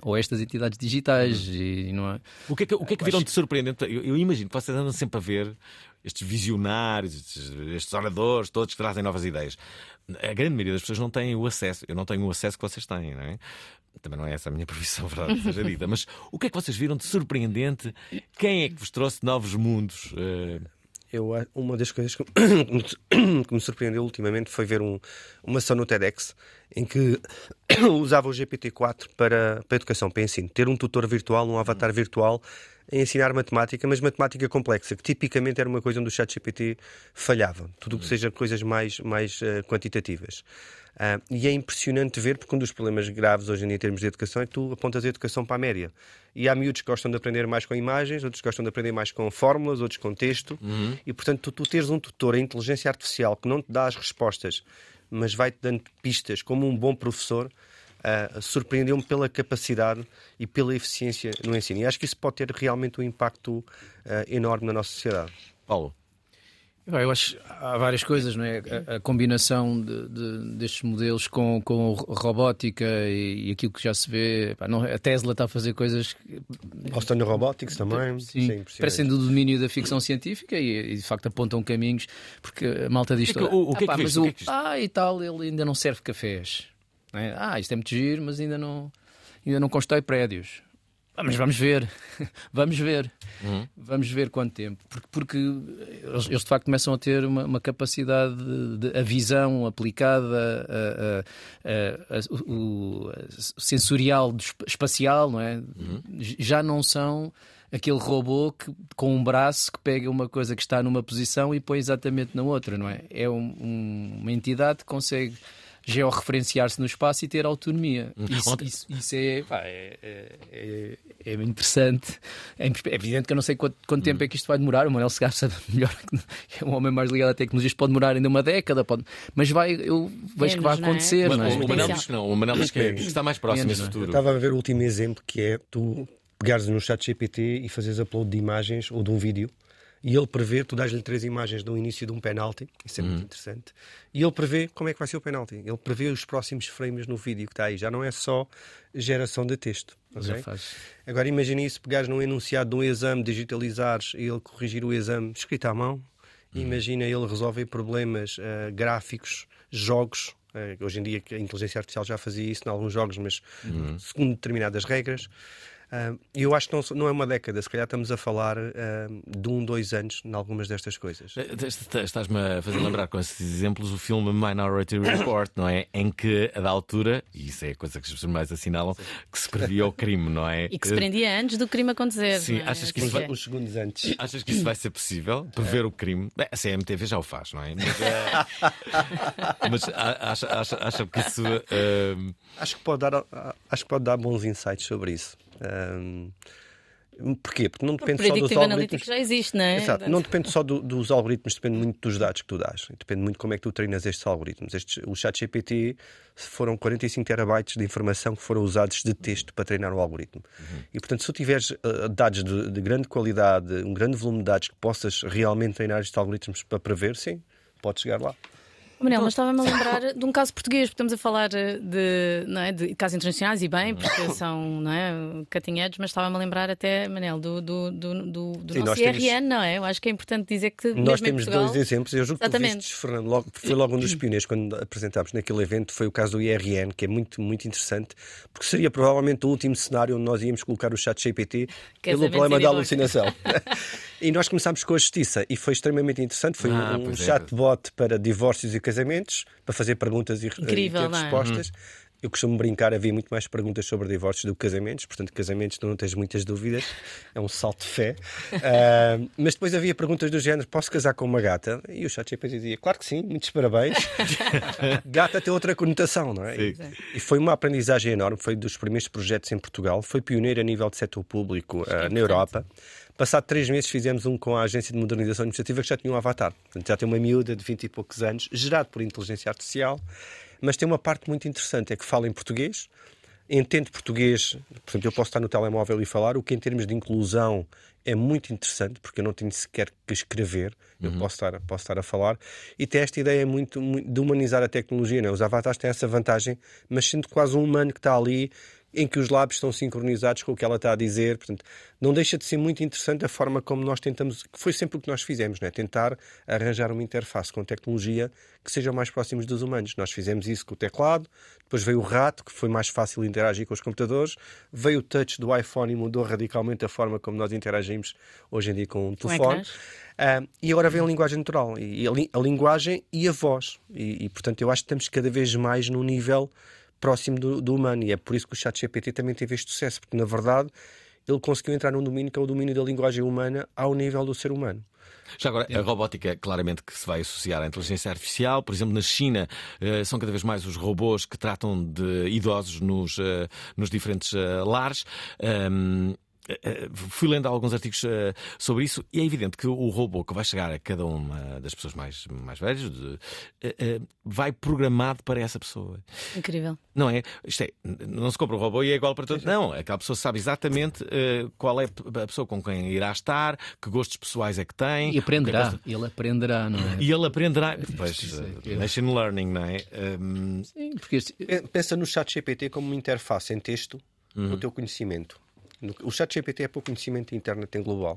ou estas entidades digitais. Uhum. E, não é... O que é que, o que, é que viram acho... de surpreendente? Eu, eu imagino que vocês andam sempre a ver estes visionários, estes, estes oradores, todos que trazem novas ideias. A grande maioria das pessoas não tem o acesso. Eu não tenho o acesso que vocês têm, não é? Também não é essa a minha *laughs* profissão, verdade seja dita. Mas o que é que vocês viram de surpreendente? Quem é que vos trouxe novos mundos? Uh... Eu, uma das coisas que, *coughs* que, me surpreendeu ultimamente foi ver um, uma ação no TEDx em que *coughs* usava o GPT-4 para, para a educação, para ensino. Ter um tutor virtual, um avatar virtual em ensinar matemática, mas matemática complexa, que tipicamente era uma coisa onde o ChatGPT falhava. Tudo o que seja coisas mais, mais uh, quantitativas. Uh, e é impressionante ver, porque um dos problemas graves hoje em dia em termos de educação é que tu apontas a educação para a média. E há miúdos que gostam de aprender mais com imagens, outros gostam de aprender mais com fórmulas, outros com texto. Uhum. E, portanto, tu, tu teres um tutor em inteligência artificial que não te dá as respostas, mas vai-te dando pistas como um bom professor, uh, surpreendeu-me pela capacidade e pela eficiência no ensino. E acho que isso pode ter realmente um impacto uh, enorme na nossa sociedade. Paulo. Eu acho há várias coisas, não é? A, a combinação de, de, destes modelos com, com robótica e, e, aquilo que já se vê. Pá, não, a Tesla está a fazer coisas. Boston Robotics também. Sim, sim parecem do domínio da ficção científica e, e, de facto apontam caminhos, porque a malta diz. Que, o, o, que ah, é que o, que é que ah, e tal, ele ainda não serve cafés. É? Ah, isto é muito giro, mas ainda não, ainda não constrói prédios. Ah, mas vamos ver, *laughs* vamos ver, uhum. vamos ver quanto tempo, porque, porque eles, eles, de facto começam a ter uma, uma capacidade de, de, a visão aplicada, a, a, a, o, sensorial espacial, não é? Uhum. Já não são aquele robô que, com um braço que pega uma coisa que está numa posição e põe exatamente na outra, não é? É um, um, uma entidade que consegue georreferenciar-se no espaço e ter autonomia. Hum. Isso, isso, isso é, pá, é, é, é, interessante. É, evidente que eu não sei quanto, quanto tempo é que isto vai demorar. O Manuel Segar *laughs* sabe melhor que é um homem mais ligado à tecnologia. Pode demorar ainda uma década, pode... mas vai, eu vejo que vai acontecer. Não é? O Manuel diz que não. O Manuel diz que, é, que está mais próximo desse futuro. Eu estava a ver o último exemplo que é tu pegares no chat GPT e fazes upload de imagens ou de um vídeo e ele prevê, tu dás-lhe três imagens do início de um penalti, isso é muito uhum. interessante, e ele prevê como é que vai ser o penalti. Ele prevê os próximos frames no vídeo que está aí. Já não é só geração de texto. Okay? Agora imagine isso, pegares num enunciado de um exame, digitalizares e ele corrigir o exame escrito à mão. Uhum. Imagina ele resolver problemas uh, gráficos, jogos. Uh, hoje em dia a inteligência artificial já fazia isso em alguns jogos, mas uhum. segundo determinadas regras. E eu acho que não, não, é uma década, se calhar estamos a falar de um, dois anos em algumas destas coisas. Eh, estás-me a fazer lembrar com esses exemplos o filme Minority Report, não é? Em que, a da altura, e isso é a coisa que as pessoas mais assinalam, que se previa o crime, não é? E que se prendia antes do crime acontecer. Sim, é? achas que isso vai... Os segundos antes. Achas que isso vai ser possível? Prever é. o crime? Bem, a CMTV já o faz, não é? Mas. *laughs* Mas acha, acha, acha que isso. Uh... Acho, que pode dar, acho que pode dar bons insights sobre isso. Um, Porquê? Porque não depende só dos algoritmos. já existe, não é? Exato. Não depende só do, dos algoritmos, depende muito dos dados que tu dás. Depende muito como é que tu treinas estes algoritmos. Estes, o chat GPT foram 45 terabytes de informação que foram usados de texto para treinar o algoritmo. Uhum. E, portanto, se tu tiveres uh, dados de, de, grande qualidade, um grande volume de dados que possas realmente treinar estes algoritmos para prever, sim, podes chegar lá. Manel, então, mas estava-me a *laughs* lembrar de um caso português, porque estamos a falar eh, de, não é, de casos internacionais e bem, porque são não é, cutting edge, mas estava-me a lembrar até, Manel, do, do, do, do, do Sim, nosso IRN, temos... não é? Eu acho que é importante dizer que. Nós temos Portugal... dois exemplos, eu julgo que Exatamente. tu vistes, Fernando, logo, foi logo um dos pioneiros quando apresentámos naquele evento, foi o caso do IRN, que é muito, muito interessante, porque seria provavelmente o último cenário onde nós íamos colocar o chat GPT pelo problema da alucinação. *laughs* e nós começámos com a justiça e foi extremamente interessante. Foi ah, um, um é. chatbot para divórcios e casamentos, para fazer perguntas e, Incrível, e ter é? respostas. Uhum. Eu costumo brincar, havia muito mais perguntas sobre divórcios do que casamentos, portanto, casamentos tu não tens muitas dúvidas, é um salto de fé. Uh, *laughs* mas depois havia perguntas do género: posso casar com uma gata? E o ChatGPT dizia: claro que sim, muitos parabéns. *laughs* gata tem outra conotação, não é? Sim. E foi uma aprendizagem enorme, foi dos primeiros projetos em Portugal, foi pioneiro a nível de setor público uh, na Europa. Passado três meses fizemos um com a Agência de Modernização Administrativa que já tinha um avatar. Portanto, já tem uma miúda de 20 e poucos anos, gerado por inteligência artificial mas tem uma parte muito interessante, é que fala em português, entende português, portanto eu posso estar no telemóvel e falar, o que em termos de inclusão é muito interessante, porque eu não tenho sequer que escrever, eu uhum. posso, estar, posso estar a falar, e tem esta ideia muito, muito de humanizar a tecnologia. Né? Os avatares têm essa vantagem, mas sendo quase um humano que está ali em que os lábios estão sincronizados com o que ela está a dizer. Portanto, não deixa de ser muito interessante a forma como nós tentamos, que foi sempre o que nós fizemos, né? tentar arranjar uma interface com tecnologia que seja mais próximos dos humanos. Nós fizemos isso com o teclado, depois veio o rato, que foi mais fácil interagir com os computadores, veio o touch do iPhone e mudou radicalmente a forma como nós interagimos hoje em dia com o telefone. Uh, e agora vem a linguagem natural, e a, li a linguagem e a voz. E, e, portanto, eu acho que estamos cada vez mais num nível próximo do, do humano. E é por isso que o chat GPT também teve este sucesso, porque na verdade ele conseguiu entrar num domínio que é o domínio da linguagem humana ao nível do ser humano. Já agora, a robótica, claramente que se vai associar à inteligência artificial. Por exemplo, na China, eh, são cada vez mais os robôs que tratam de idosos nos, eh, nos diferentes eh, lares. Fui lendo alguns artigos eh, sobre isso e é evidente que o robô que vai chegar a cada uma das pessoas mais, mais velhas de, vai programado para essa pessoa. Incrível. Não é? Isto é, não se compra um robô e é igual para todos. Não, aquela pessoa sabe exatamente qual é a pessoa com quem irá estar, que gostos pessoais é que tem. E aprenderá. Gosta... Ele aprenderá, não é? E ele aprenderá. Pois, é machine learning, não é? Um... Sim, porque pensa no chat GPT como uma interface em texto uhum. o teu conhecimento. O chat GPT é para o conhecimento interno em global,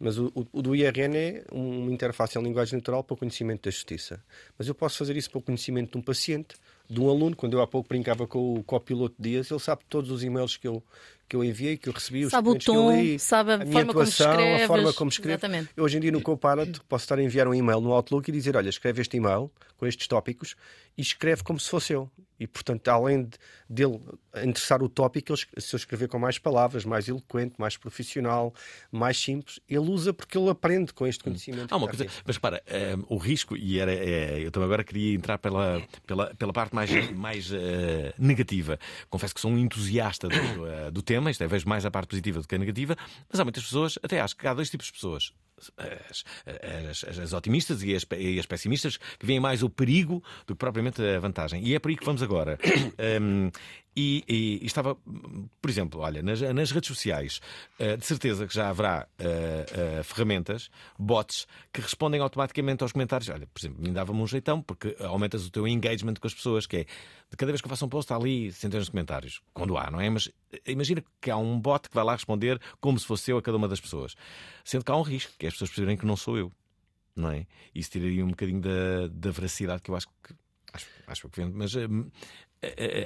mas o, o, do IRN é uma interface em linguagem natural para o conhecimento da justiça. Mas eu posso fazer isso para o conhecimento de um paciente, de um aluno. Quando eu há pouco brincava com o copiloto Dias, ele sabe todos os e-mails que eu, que eu enviei, que eu recebi, os sabe o tom, li, sabe a, a minha atuação, a forma como escrevo. Exatamente. Eu, hoje em dia no Copilot *clears throat* posso estar a enviar um e-mail no Outlook e dizer, olha, escreve este e-mail com estes tópicos e escreve como se fosse eu. E, portanto, além de, dele interessar o tópico, se eu escrever com mais palavras, mais eloquente, mais profissional, mais simples, ele usa porque ele aprende com este conhecimento. Ah, uma coisa, mas para, um, eh, o risco, e era, é, eu também agora queria entrar pela, pela, pela parte mais, mais uh, negativa. Confesso que sou um entusiasta do, uh, do tema, é, vejo mais a parte positiva do que a negativa, mas há muitas pessoas, até acho que há dois tipos de pessoas as, as, as, otimistas e as, e as, pessimistas que veem mais o perigo do que propriamente a vantagem. E é por aí que vamos agora. *coughs* Um, e, e, e, estava, por exemplo, olha, nas, nas redes sociais, uh, de certeza que já haverá uh, uh, ferramentas, bots, que respondem automaticamente aos comentários. Olha, por exemplo, me dava-me um jeitão, porque aumentas o teu engagement com as pessoas, que é de cada vez que eu faço um post, há ali centenas de comentários. Quando há, não é? Mas imagina que há um bot que vai lá responder como se fosse eu a cada uma das pessoas. Sendo que há um risco, que é as pessoas perceberem que não sou eu. Não é? Isso tiraria um bocadinho da, da veracidade que eu acho que acho, acho que vendo, mas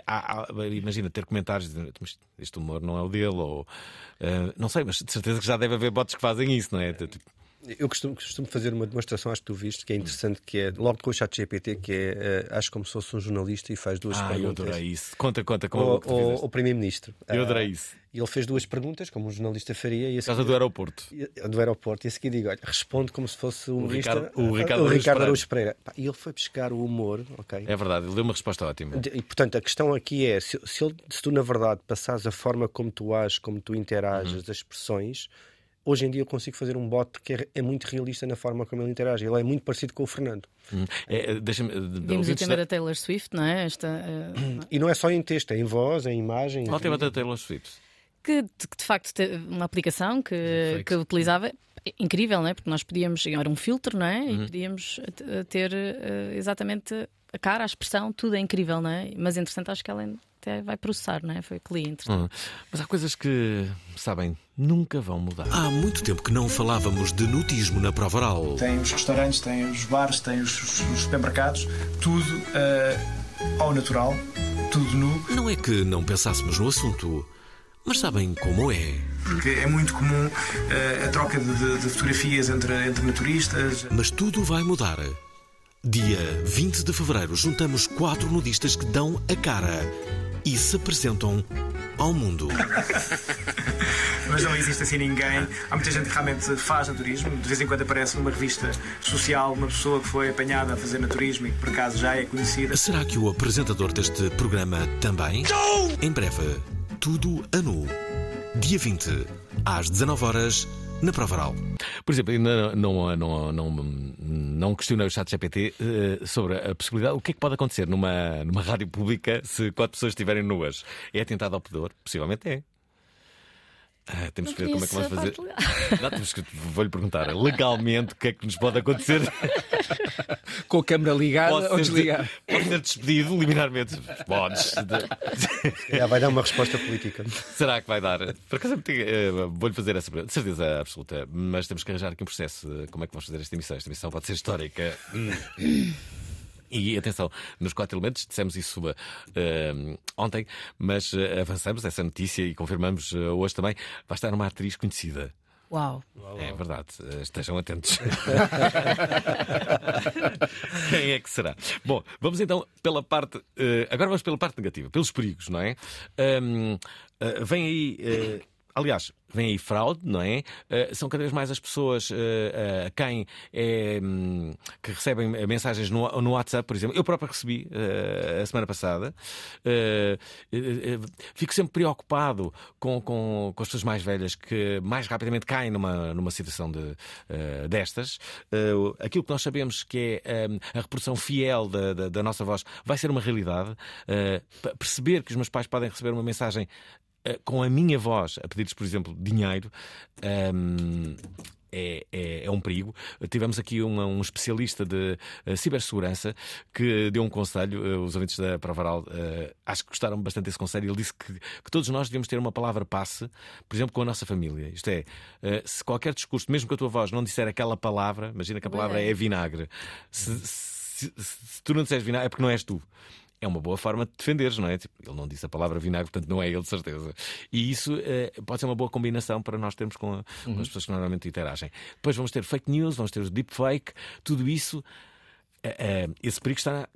há, há, imagina ter comentários dizendo este humor não é o dele, ou uh, não sei, mas de certeza que já deve haver bots que fazem isso, não é? Tipo, eu costumo, costumo, fazer uma demonstração, acho que tu viste, que é interessante, que é logo com o chat GPT, que é uh, acho como se fosse um jornalista e faz duas ah, perguntas. Eu adorei isso. Conta, conta como o, o, o Primeiro-Ministro. Eu adorei uh, isso. E ele fez duas perguntas, como um jornalista faria. E Casa do aeroporto. Do aeroporto. E a seguir digo, olha, responde como se fosse o, o Ricardo, o Ricardo, o Ricardo Araújo Pereira. E ele foi buscar o humor, ok? É verdade, ele deu uma resposta ótima. E portanto, a questão aqui é, se, se, ele, se tu na verdade passares a forma como tu ages, como tu interages, uhum. as expressões hoje em dia eu consigo fazer um bot que é, é, muito realista na forma como ele interage. Ele é muito parecido com o Fernando. Hum. É, é Deixa-me. Vimos o tema da Taylor Swift, não é? Esta, uh... E não é só em texto, é em voz, é em imagem. Qual é o tema da Taylor Swift? Que de, de facto uma aplicação que, que utilizava incrível, não é? Porque nós podíamos, era um filtro, não é? Uhum. E podíamos ter uh, exatamente a cara, a expressão, tudo é incrível, não é? Mas entretanto acho que ela até vai processar, não é? Foi cliente. Uhum. Mas há coisas que, sabem, nunca vão mudar. Há muito tempo que não falávamos de nutismo na prova oral. Tem os restaurantes, tem os bares, tem os, os supermercados, tudo uh, ao natural, tudo nu. Não é que não pensássemos no assunto. Mas sabem como é? Porque é muito comum uh, a troca de, de, de fotografias entre, entre naturistas. Mas tudo vai mudar Dia 20 de fevereiro, juntamos quatro nudistas que dão a cara e se apresentam ao mundo. *laughs* Mas não existe assim ninguém. Há muita gente que realmente faz naturismo. De vez em quando aparece numa revista social uma pessoa que foi apanhada a fazer naturismo e que por acaso já é conhecida. Será que o apresentador deste programa também? Em breve, tudo a nu. Dia 20, às 19 horas na Provaral. Por exemplo, ainda não, não, não, não questionei o chat GPT uh, sobre a possibilidade. O que é que pode acontecer numa, numa rádio pública se quatro pessoas estiverem nuas? É atentado ao pudor? Possivelmente é. Ah, temos que ver como é que vamos fazer. *laughs* Não, temos que vou-lhe perguntar legalmente o que é que nos pode acontecer. Com a câmera ligada pode ou desligada. Pode ser despedido liminarmente. Podes. Já *laughs* vai dar uma resposta política. Será que vai dar? Por acaso uh, vou-lhe fazer essa pergunta. De certeza absoluta. Mas temos que arranjar aqui um processo. Como é que vamos fazer esta emissão? Esta emissão pode ser histórica. *laughs* E atenção, nos quatro elementos dissemos isso uh, ontem, mas uh, avançamos essa notícia e confirmamos uh, hoje também. Vai estar uma atriz conhecida. Uau. É verdade, estejam atentos. *laughs* Quem é que será? Bom, vamos então pela parte. agora vamos pela parte negativa, pelos perigos, não é? Um, vem aí. Aliás, vem aí fraude, não é? Uh, são cada vez mais as pessoas uh, uh, quem é, um, que recebem mensagens no, no, WhatsApp, por exemplo. Eu próprio recebi a semana passada. fico sempre preocupado com, com, com, as pessoas mais velhas que mais rapidamente caem numa, numa situação de, destas. aquilo que nós sabemos que é a reprodução fiel da, da, da, nossa voz vai ser uma realidade. perceber que os meus pais podem receber uma mensagem com a minha voz a pedir-lhes, por exemplo, dinheiro. Um, é, é, é, um perigo. Tivemos aqui uma, um especialista de uh, cibersegurança que deu um conselho, uh, os ouvintes da Provaral uh, acho que gostaram bastante desse conselho. Ele disse que, que, todos nós devemos ter uma palavra passe, por exemplo, com a nossa família. Isto é, se qualquer discurso, mesmo que a tua voz não disser aquela palavra, imagina que a palavra é, é vinagre, se, se, se, se tu não disseres vinagre, é porque não és tu é uma boa forma de defenderes, não é? Tipo, ele não disse a palavra vinagre, portanto não é ele de certeza. E isso eh, pode ser uma boa combinação para nós termos com, a, uhum. com, as pessoas que normalmente interagem. Depois vamos ter fake news, vamos ter o deepfake, tudo isso. Uh, uh, esse perigo está na,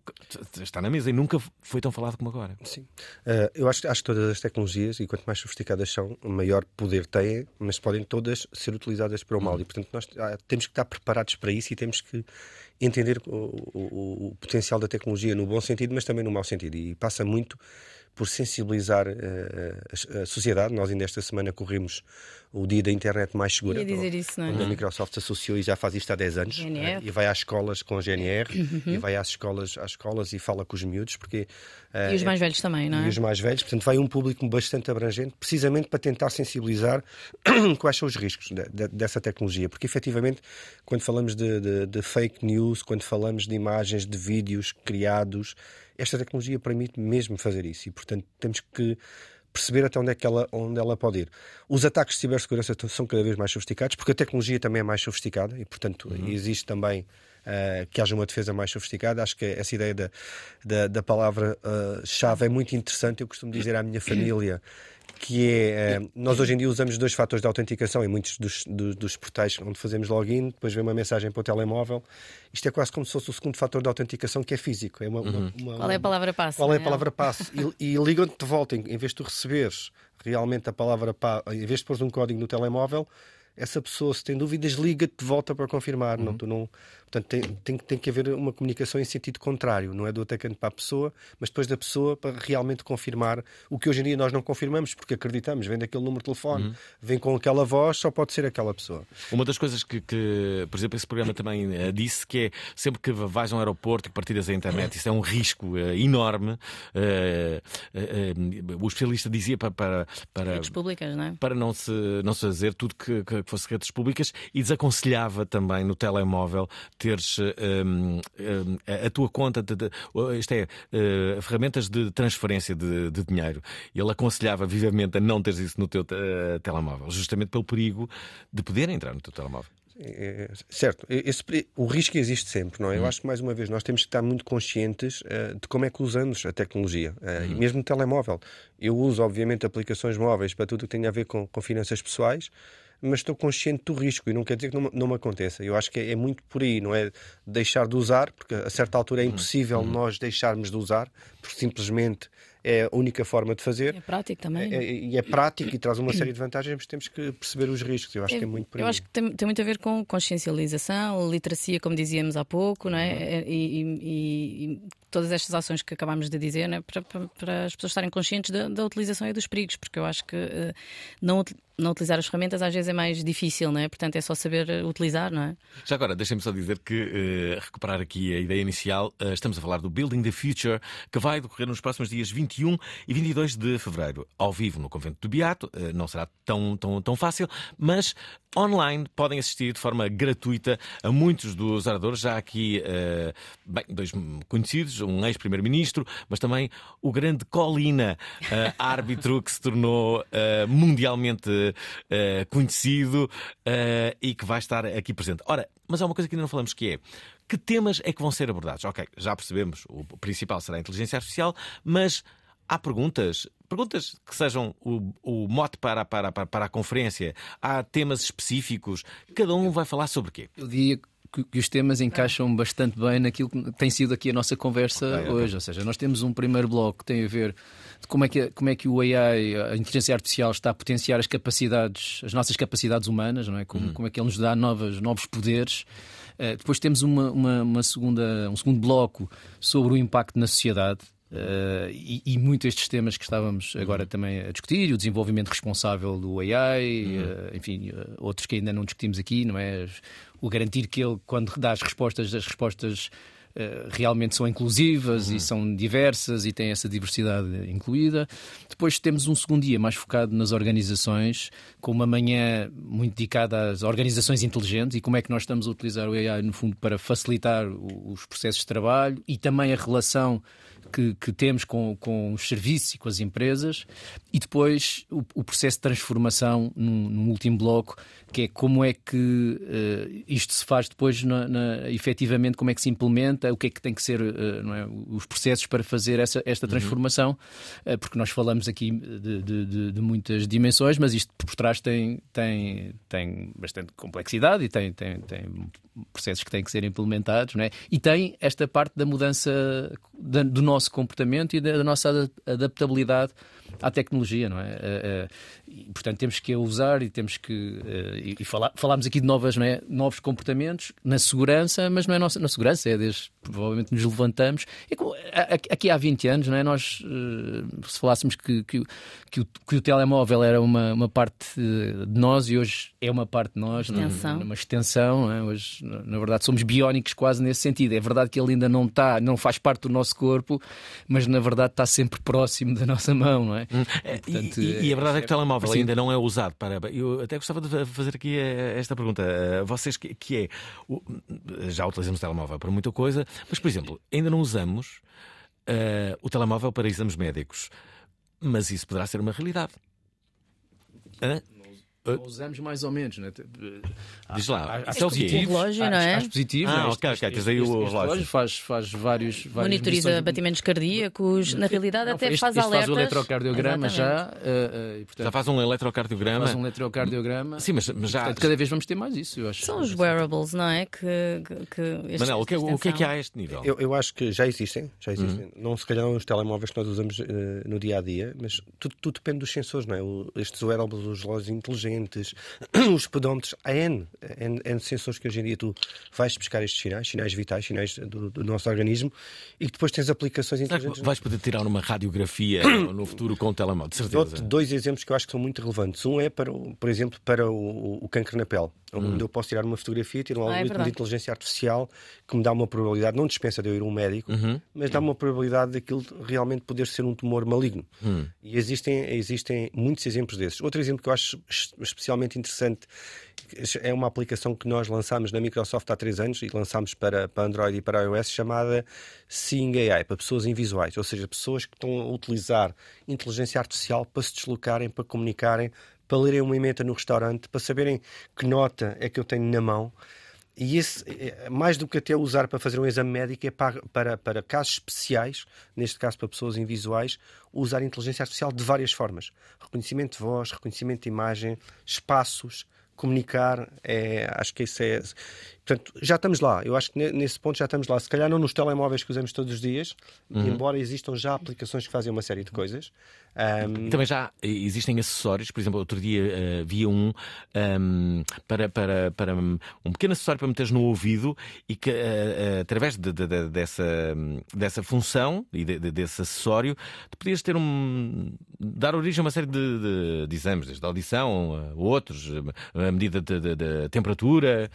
está na mesa e nunca foi tão falado como agora. Sim. Uh, eu acho, acho que todas as tecnologias, e quanto mais sofisticadas são, maior poder têm, mas podem todas ser utilizadas para o mal. Uhum. E, portanto, nós ah, temos que estar preparados para isso e temos que entender o, o, o, potencial da tecnologia no bom sentido, mas também no mau sentido. E passa muito por sensibilizar uh, a, sociedade. Nós ainda esta semana corremos o dia da internet mais segura. Ia dizer isso, não é? Onde a Microsoft se associou e já faz isto há 10 anos. GNR. Uh, e vai às escolas com a GNR uhum. e vai às escolas, às escolas e fala com os miúdos. Porque, uh, e os mais velhos também, não é? E os mais velhos. Portanto, vai um público bastante abrangente, precisamente para tentar sensibilizar *coughs* quais são os riscos de, de, dessa tecnologia. Porque, efetivamente, quando falamos de, de, de fake news, quando falamos de imagens, de vídeos criados, esta tecnologia permite mesmo fazer isso. E, portanto, temos que perceber até onde é que ela, onde ela pode ir. Os ataques de cibersegurança são cada vez mais sofisticados, porque a tecnologia também é mais sofisticada e, portanto, uhum. existe também uh, que haja uma defesa mais sofisticada. Acho que essa ideia da, da, da palavra-chave uh, é muito interessante. Eu costumo dizer à minha *clears throat* família que é, eh, nós hoje em dia usamos dois fatores de autenticação em muitos dos, dos, dos, portais onde fazemos login, depois vem uma mensagem para o telemóvel. Isto é quase como se fosse o segundo fator de autenticação que é físico. É uma, uhum. uma, uma, qual é a palavra passe? Qual é a é? palavra passe? e, e ligam-te de volta, em, vez de tu receberes realmente a palavra passe, em vez de pôr um código no telemóvel, essa pessoa, se tem dúvidas, liga-te de volta para confirmar. Uhum. Não, tu não, portanto, tem, tem, tem que haver uma comunicação em sentido contrário, não é do atacante para a pessoa, mas depois da pessoa para realmente confirmar o que hoje em dia nós não confirmamos, porque acreditamos, vem daquele número de telefone, uhum. vem com aquela voz, só pode ser aquela pessoa. Uma das coisas que, que por exemplo, esse programa também uh, disse que é sempre que vais a um aeroporto e partilhas a internet, isso é um risco uh, enorme. Uh, o especialista dizia para, para, para, redes públicas, não é? para não se, não se fazer tudo que, que fosse redes públicas e desaconselhava também no telemóvel teres um, um, a tua conta, de, de, isto é, uh, ferramentas de transferência de, de, dinheiro. Ele aconselhava vivamente a não teres isso no teu uh, telemóvel, justamente pelo perigo de poder entrar no teu telemóvel. É, certo, Esse, o risco existe sempre, não é? Eu hum. acho que, mais uma vez, nós temos que estar muito conscientes uh, de como é que usamos a tecnologia, uh, e mesmo o telemóvel. Eu uso, obviamente, aplicações móveis para tudo o que tem a ver com, com finanças pessoais, mas estou consciente do risco e não quer dizer que não, não me aconteça. Eu acho que é, é, muito por aí, não é deixar de usar, porque a certa altura é impossível uhum. nós deixarmos de usar, porque simplesmente é a única forma de fazer. É prático também. É, e é, é, prático e traz uma série de vantagens, mas temos que perceber os riscos. Eu acho é, que é muito por Eu acho que tem, tem, muito a ver com consciencialização, literacia, como dizíamos há pouco, não é? Uhum. E, e, e, todas estas ações que acabámos de dizer, né, para, para, as pessoas estarem conscientes da, da, utilização e dos perigos, porque eu acho que uh, não, não utilizar as ferramentas às vezes é mais difícil, não é? Portanto, é só saber eh, utilizar, não é? Já agora, deixem-me só dizer que, uh, recuperar aqui a ideia inicial, uh, estamos a falar do Building the Future, que vai decorrer nos próximos dias 21 e 22 de fevereiro, ao vivo no Convento do Beato. não será tão, tão, tão fácil, mas online podem assistir de forma gratuita a muitos dos oradores, já aqui, bem, dois conhecidos, um ex-primeiro-ministro, mas também o grande Colina, uh, *laughs* árbitro que se tornou uh, mundialmente uh, conhecido e que vai estar aqui presente. Ora, mas há uma coisa que ainda não falamos que é que temas é que vão ser abordados? Ok, já percebemos, o principal será a inteligência artificial, mas há perguntas, perguntas que sejam o, o mote para, para, para, a conferência. Há temas específicos. Cada um vai falar sobre quê? Eu diria que, os temas encaixam bastante bem naquilo que tem sido aqui a nossa conversa okay, hoje. Okay. Ou seja, nós temos um primeiro bloco que tem a ver de como é que, como é que o AI, a inteligência artificial, está a potenciar as capacidades, as nossas capacidades humanas, não é? Como, uhum. como é que ele nos dá novas, novos poderes. Uh, depois temos uma, uma, uma, segunda, um segundo bloco sobre o impacto na sociedade. Uh, e, e muito estes temas que estávamos agora também a discutir, o desenvolvimento responsável do AI, uhum. uh, enfim, uh, outros que ainda não discutimos aqui, não é? O garantir que ele, quando dá as respostas, as respostas realmente são inclusivas uhum. e são diversas e têm essa diversidade incluída. Depois temos um segundo dia mais focado nas organizações, com uma manhã muito dedicada às organizações inteligentes e como é que nós estamos a utilizar o AI, no fundo, para facilitar os processos de trabalho e também a relação que, que temos com, com os serviços e com as empresas, e depois o, o processo de transformação no, no, último bloco, que é como é que uh, isto se faz depois, na, na, efetivamente, como é que se implementa, o que é que tem que ser uh, é, os processos para fazer essa, esta uhum. transformação, uhum. uh, porque nós falamos aqui de, de, de, de, muitas dimensões, mas isto por trás tem, tem, tem bastante complexidade e tem, tem, tem processos que têm que ser implementados, não é? e tem esta parte da mudança do nosso comportamento e da nossa adaptabilidade à tecnologia, não é? Eh, eh, e, portanto, temos que a usar e temos que. Eh, e, e falar, falámos aqui de novas, não é? novos comportamentos na segurança, mas não é nossa, na segurança, é desde provavelmente nos levantamos. aqui há 20 anos, não é? Nós, se falássemos que, que, que, o, que o telemóvel era uma, uma parte de nós e hoje é uma parte de nós, extensão. Não, uma extensão, é? Hoje, na verdade, somos biónicos quase nesse sentido. É verdade que ele ainda não está, não faz parte do nosso corpo, mas na verdade está sempre próximo da nossa mão, não é? Hum. E, Portanto, e, e, a verdade é que o telemóvel assim, ainda não é usado para. Eu até gostava de fazer aqui eh, esta pergunta. Eh, vocês que, que é. Já utilizamos o telemóvel para muita coisa, mas, por exemplo, ainda não usamos uh, o telemóvel para exames médicos. Mas isso poderá ser uma realidade. Hã? Uh, usamos mais ou menos, né? Diz lá, há, há, há relógio, não é? Há dispositivos. Ah, ok, ok. Tens aí o relógio. Faz, faz vários. Monitoriza batimentos cardíacos. Na realidade, não, até este, faz este alertas. faz o eletrocardiograma já. Uh, uh, portanto, já faz um eletrocardiograma. Faz um eletrocardiograma. Sim, mas, mas já. Portanto, cada vez vamos ter mais isso, eu acho. São os wearables, não é? Que, que Manel, o que, é, o que é que há a este nível? Eu, eu acho que já existem. Já existem. Uhum. Não se calhar os telemóveis que nós usamos uh, no dia a dia, mas tudo, tudo depende dos sensores, não é? O, estes wearables, os relógios inteligentes *clears throat* os pedómetros, há N, N, N sensores que hoje em dia tu vais buscar estes sinais, sinais vitais, sinais do, do nosso organismo, e que depois tens aplicações inteligentes. Vais poder tirar uma radiografia *clears throat* no futuro com o telemóvel, de certeza. Dois exemplos que eu acho que são muito relevantes. Um é, para, por exemplo, para o, o câncer na pele onde hum. eu posso tirar uma fotografia, ter um ah, é algoritmo é de inteligência artificial que me dá uma probabilidade, não dispensa de eu ir a um médico, uhum. mas dá uma probabilidade daquilo realmente poder ser um tumor maligno. Hum. E existem, existem muitos exemplos desses. Outro exemplo que eu acho especialmente interessante é uma aplicação que nós lançámos na Microsoft há três anos e lançámos para, para Android e para iOS chamada Seeing AI, para pessoas invisuais, ou seja, pessoas que estão a utilizar inteligência artificial para se deslocarem, para comunicarem, para lerem uma emenda no restaurante, para saberem que nota é que eu tenho na mão. E esse, é, mais do que até usar para fazer um exame médico, é para, para, para casos especiais, neste caso para pessoas invisuais, usar inteligência artificial de várias formas: reconhecimento de voz, reconhecimento de imagem, espaços, comunicar, é, acho que isso é. Portanto, já estamos lá. Eu acho que nesse ponto já estamos lá. Se calhar não nos telemóveis que usamos todos os dias, uhum. embora existam já aplicações que fazem uma série de coisas. Um... Também já existem acessórios, por exemplo, outro dia uh, um, um para, para, para um pequeno acessório para meteres no ouvido e que uh, uh, através de, de, de, dessa, dessa função e desse acessório tu podias ter um dar origem a uma série de, de exames, desde a audição, outros, a medida de temperatura.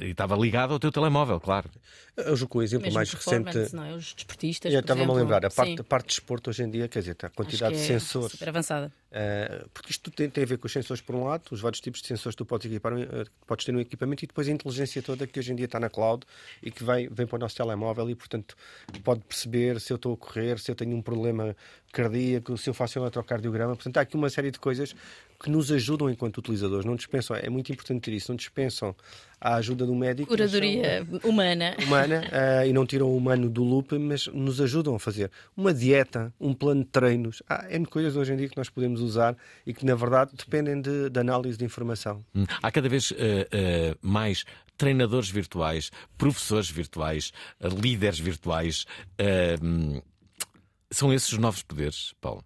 E estava ligado ao teu telemóvel, claro. Eu jogo o exemplo Mesmo mais recente. Não é? Os desportistas. Eu estava-me a lembrar, a parte, a parte de desporto hoje em dia, quer dizer, a quantidade de é sensores. Super avançada. Uh, porque isto tem, tem, a ver com os sensores, por um lado, os vários tipos de sensores que tu podes, equipar, uh, podes ter no equipamento e depois a inteligência toda que hoje em dia está na cloud e que vem, vem para o nosso telemóvel e, portanto, pode perceber se eu estou a correr, se eu tenho um problema cardíaco, se eu faço um eletrocardiograma. Portanto, há aqui uma série de coisas que nos ajudam enquanto utilizadores. Não dispensam, é muito importante ter isso, não dispensam a ajuda do médico. Curadoria são, humana. Humana, uh, e não tiram o humano do loop, mas nos ajudam a fazer uma dieta, um plano de treinos. Há N coisas hoje em dia que nós podemos usar e que, na verdade, dependem de, de análise de informação. Hum. Há cada vez uh, uh, mais treinadores virtuais, professores virtuais, líderes virtuais. Hum, são esses os novos poderes, Paulo?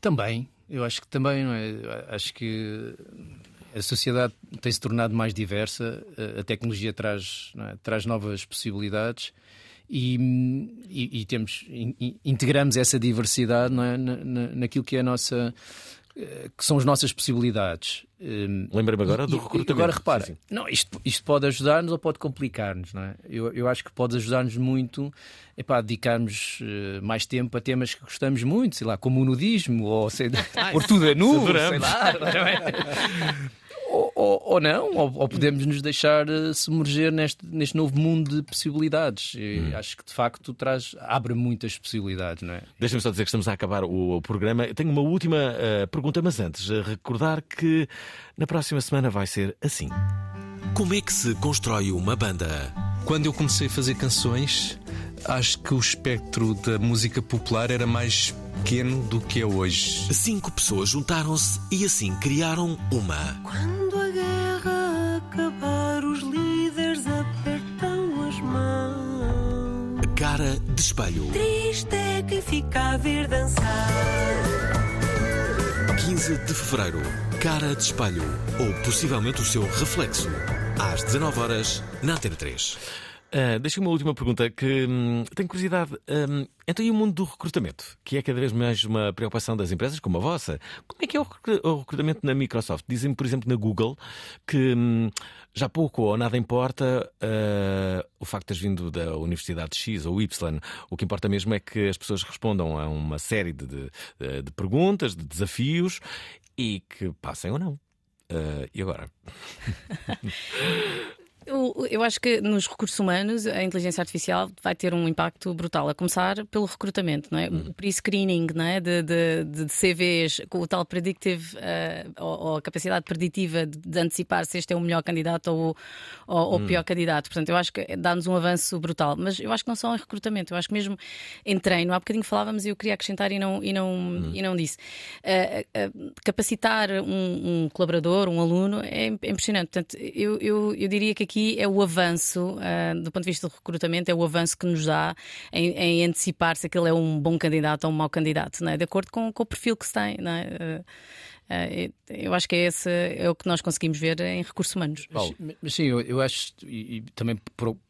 Também, eu acho que também, não é? Acho que a sociedade tem se tornado mais diversa, a tecnologia traz, é? traz novas possibilidades e, e, e temos, integramos essa diversidade é? na, na, naquilo que é a nossa que são as nossas possibilidades. Hum, Lembra-me agora do recrutamento. Agora repara, sim, sim. Não, isto, isto pode ajudar-nos ou pode complicar-nos. Não é? eu, eu acho que pode ajudar-nos muito epá, a dedicarmos uh, mais tempo a temas que gostamos muito, sei lá, como o nudismo ou sei, ah, *laughs* por tudo é nu, sei lá. Não é? *laughs* ou, ou, não, ou, ou, podemos nos deixar uh, submerger neste, neste novo mundo de possibilidades. Hum. Acho que de facto traz, abre muitas possibilidades, não é? Deixa-me só dizer que estamos a acabar o, o programa. Eu tenho uma última uh, pergunta, mas antes, recordar que na próxima semana vai ser assim. Como é que se constrói uma banda? Quando eu comecei a fazer canções, acho que o espectro da música popular era mais pequeno do que é hoje. Cinco pessoas juntaram-se e assim criaram uma. Quando a guerra acabar, os líderes apertam as mãos. Cara de espelho. Triste é quem fica a ver dançar. 15 de fevereiro. Cara de espelho. Ou possivelmente o seu reflexo. Às 19 horas na Antena 3. Uh, Deixa-me uma última pergunta que hum, tenho curiosidade. Um, então, e o mundo do recrutamento, que é cada vez mais uma preocupação das empresas como a vossa? Como é que é o recrutamento na Microsoft? Dizem, por exemplo, na Google que hum, já pouco ou nada importa uh, o facto de teres vindo da Universidade X ou Y. O que importa mesmo é que as pessoas respondam a uma série de, de, de perguntas, de desafios e que passem ou não. Uh, e agora? *laughs* Eu, eu, acho que nos recursos humanos a inteligência artificial vai ter um impacto brutal, a começar pelo recrutamento, não é? Hum. O pre-screening não é? de, de, de, CVs, com o tal predictive, uh, ou, ou, a capacidade preditiva de, de, antecipar se este é o melhor candidato ou, ou hum. o pior candidato. Portanto, eu acho que dá-nos um avanço brutal. Mas eu acho que não só em recrutamento, eu acho que mesmo em treino, há bocadinho falávamos e eu queria acrescentar e não, e não, hum. e não disse. Uh, uh, capacitar um, um, colaborador, um aluno, é, é impressionante. Portanto, eu, eu, eu diria que aqui aqui é o avanço, uh, do ponto de vista do recrutamento, é o avanço que nos dá em, em antecipar se aquele é um bom candidato ou um mau candidato, não é? de acordo com, com o perfil que se tem. Não é? Uh, eu acho que é esse é o que nós conseguimos ver em recursos humanos. Mas, mas sim, eu, eu acho, e, e, também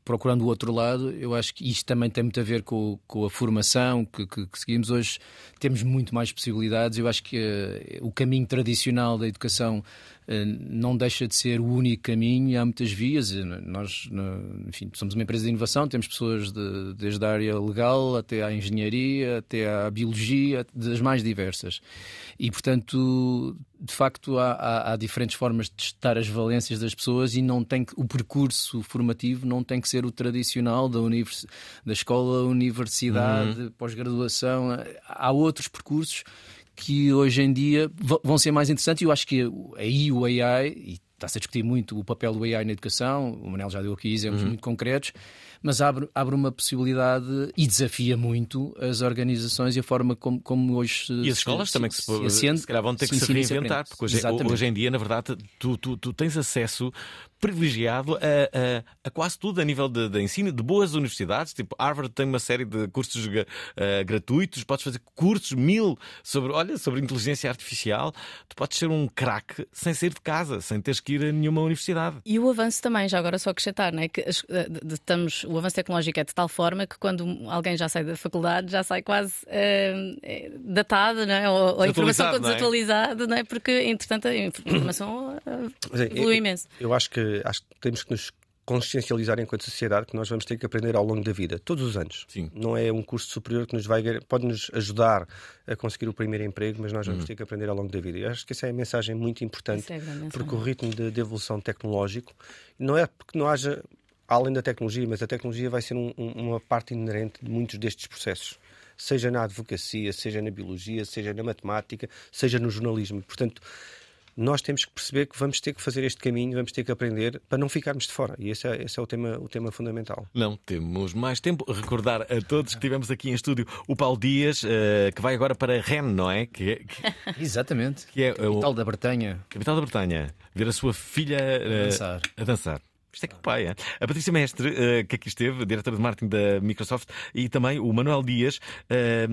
procurando o outro lado, eu acho que isto também tem muito a ver com, com a formação que, que, que, seguimos hoje. Temos muito mais possibilidades. Eu acho que uh, o caminho tradicional da educação eh, não deixa de ser o único caminho, há muitas vias. Eh, nós, enfim, somos uma empresa de inovação, temos pessoas de, desde a área legal até à engenharia, até à biologia, das mais diversas. E, portanto, de facto, há, há, há diferentes formas de testar as valências das pessoas e não tem que, o percurso formativo não tem que ser o tradicional da, univers, da escola, universidade, uhum. pós-graduação. Há outros percursos que hoje em dia vão ser mais interessantes e eu acho que aí o AI, e está-se a discutir muito o papel do AI na educação, o Manel já deu aqui exemplos Uhum. muito concretos, mas abre, abre uma possibilidade e desafia muito as organizações e a forma como, como hoje se. E as escolas se, também que se, se, assente, se calhar vão ter que se reinventar, porque hoje, Exatamente. hoje em dia, na verdade, tu, tu, tu tens acesso privilegiado a, a- a quase tudo a nível de, de ensino, de boas universidades, tipo Harvard tem uma série de cursos eh, gratuitos, podes fazer cursos mil sobre, olha, sobre inteligência artificial, tu podes ser um craque sem sair de casa, sem teres que ir a nenhuma universidade. E o avanço também, já agora só acrescentar, né, que as- eh, de- de- estamos, o avanço tecnológico é de tal forma que quando alguém já sai da faculdade já sai quase eh, eh, datado, não é? ou, ou a informação não é? desatualizada, não é? porque entretanto a informação eh, é, evolui eu- imenso. Eu acho que, acho que temos que nos consciencializar enquanto sociedade que nós vamos ter que aprender ao longo da vida, todos os anos. Sim. Não é um curso superior que nos vai pode nos ajudar a conseguir o primeiro emprego, mas nós vamos Uhum. ter que aprender ao longo da vida. E acho que essa é a mensagem muito importante, é mensagem. porque o ritmo de, de evolução tecnológico não é porque não haja além da tecnologia, mas a tecnologia vai ser um- um- uma parte inerente de muitos destes processos. Seja na advocacia, seja na biologia, seja na matemática, seja no jornalismo. Portanto, nós temos que perceber que vamos ter que fazer este caminho, vamos ter que aprender para não ficarmos de fora. E esse é, esse é o, tema, o tema fundamental. Não temos mais tempo. Recordar a todos que tivemos aqui em estúdio o Paulo Dias, eh, que vai agora para Rennes, não é? Que, é- que- *laughs* Exatamente. que é o Capital da Bretanha. capital da Bretanha. Ver a sua filha eh, dançar. a dançar. Isto é que pai, é? A Patrícia Mestre, eh, que aqui esteve, diretora de marketing da Microsoft, e também o Manuel Dias, eh,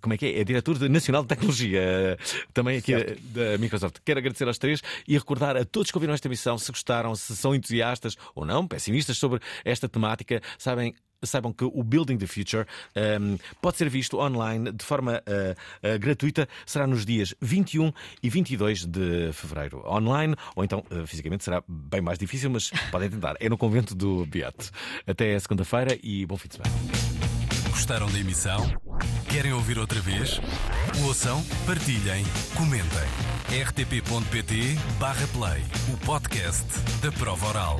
como é que é? É diretor Nacional de Tecnologia, eh, também aqui da Microsoft. Quero agradecer aos três e recordar a todos que ouviram esta emissão, se gostaram, se são entusiastas ou não, pessimistas sobre esta temática, sabem. Saibam que o Building the Future ehm, pode ser visto online de forma eh, eh, gratuita. Será nos dias 21 e 22 de fevereiro. Online, ou então eh, fisicamente será bem mais difícil, mas *laughs* podem tentar. É no convento do Beato. Até segunda-feira e bom fim de semana. Gostaram da emissão? Querem ouvir outra vez? Ouçam, partilhem, comentem. rtp.pt/play o podcast da prova oral.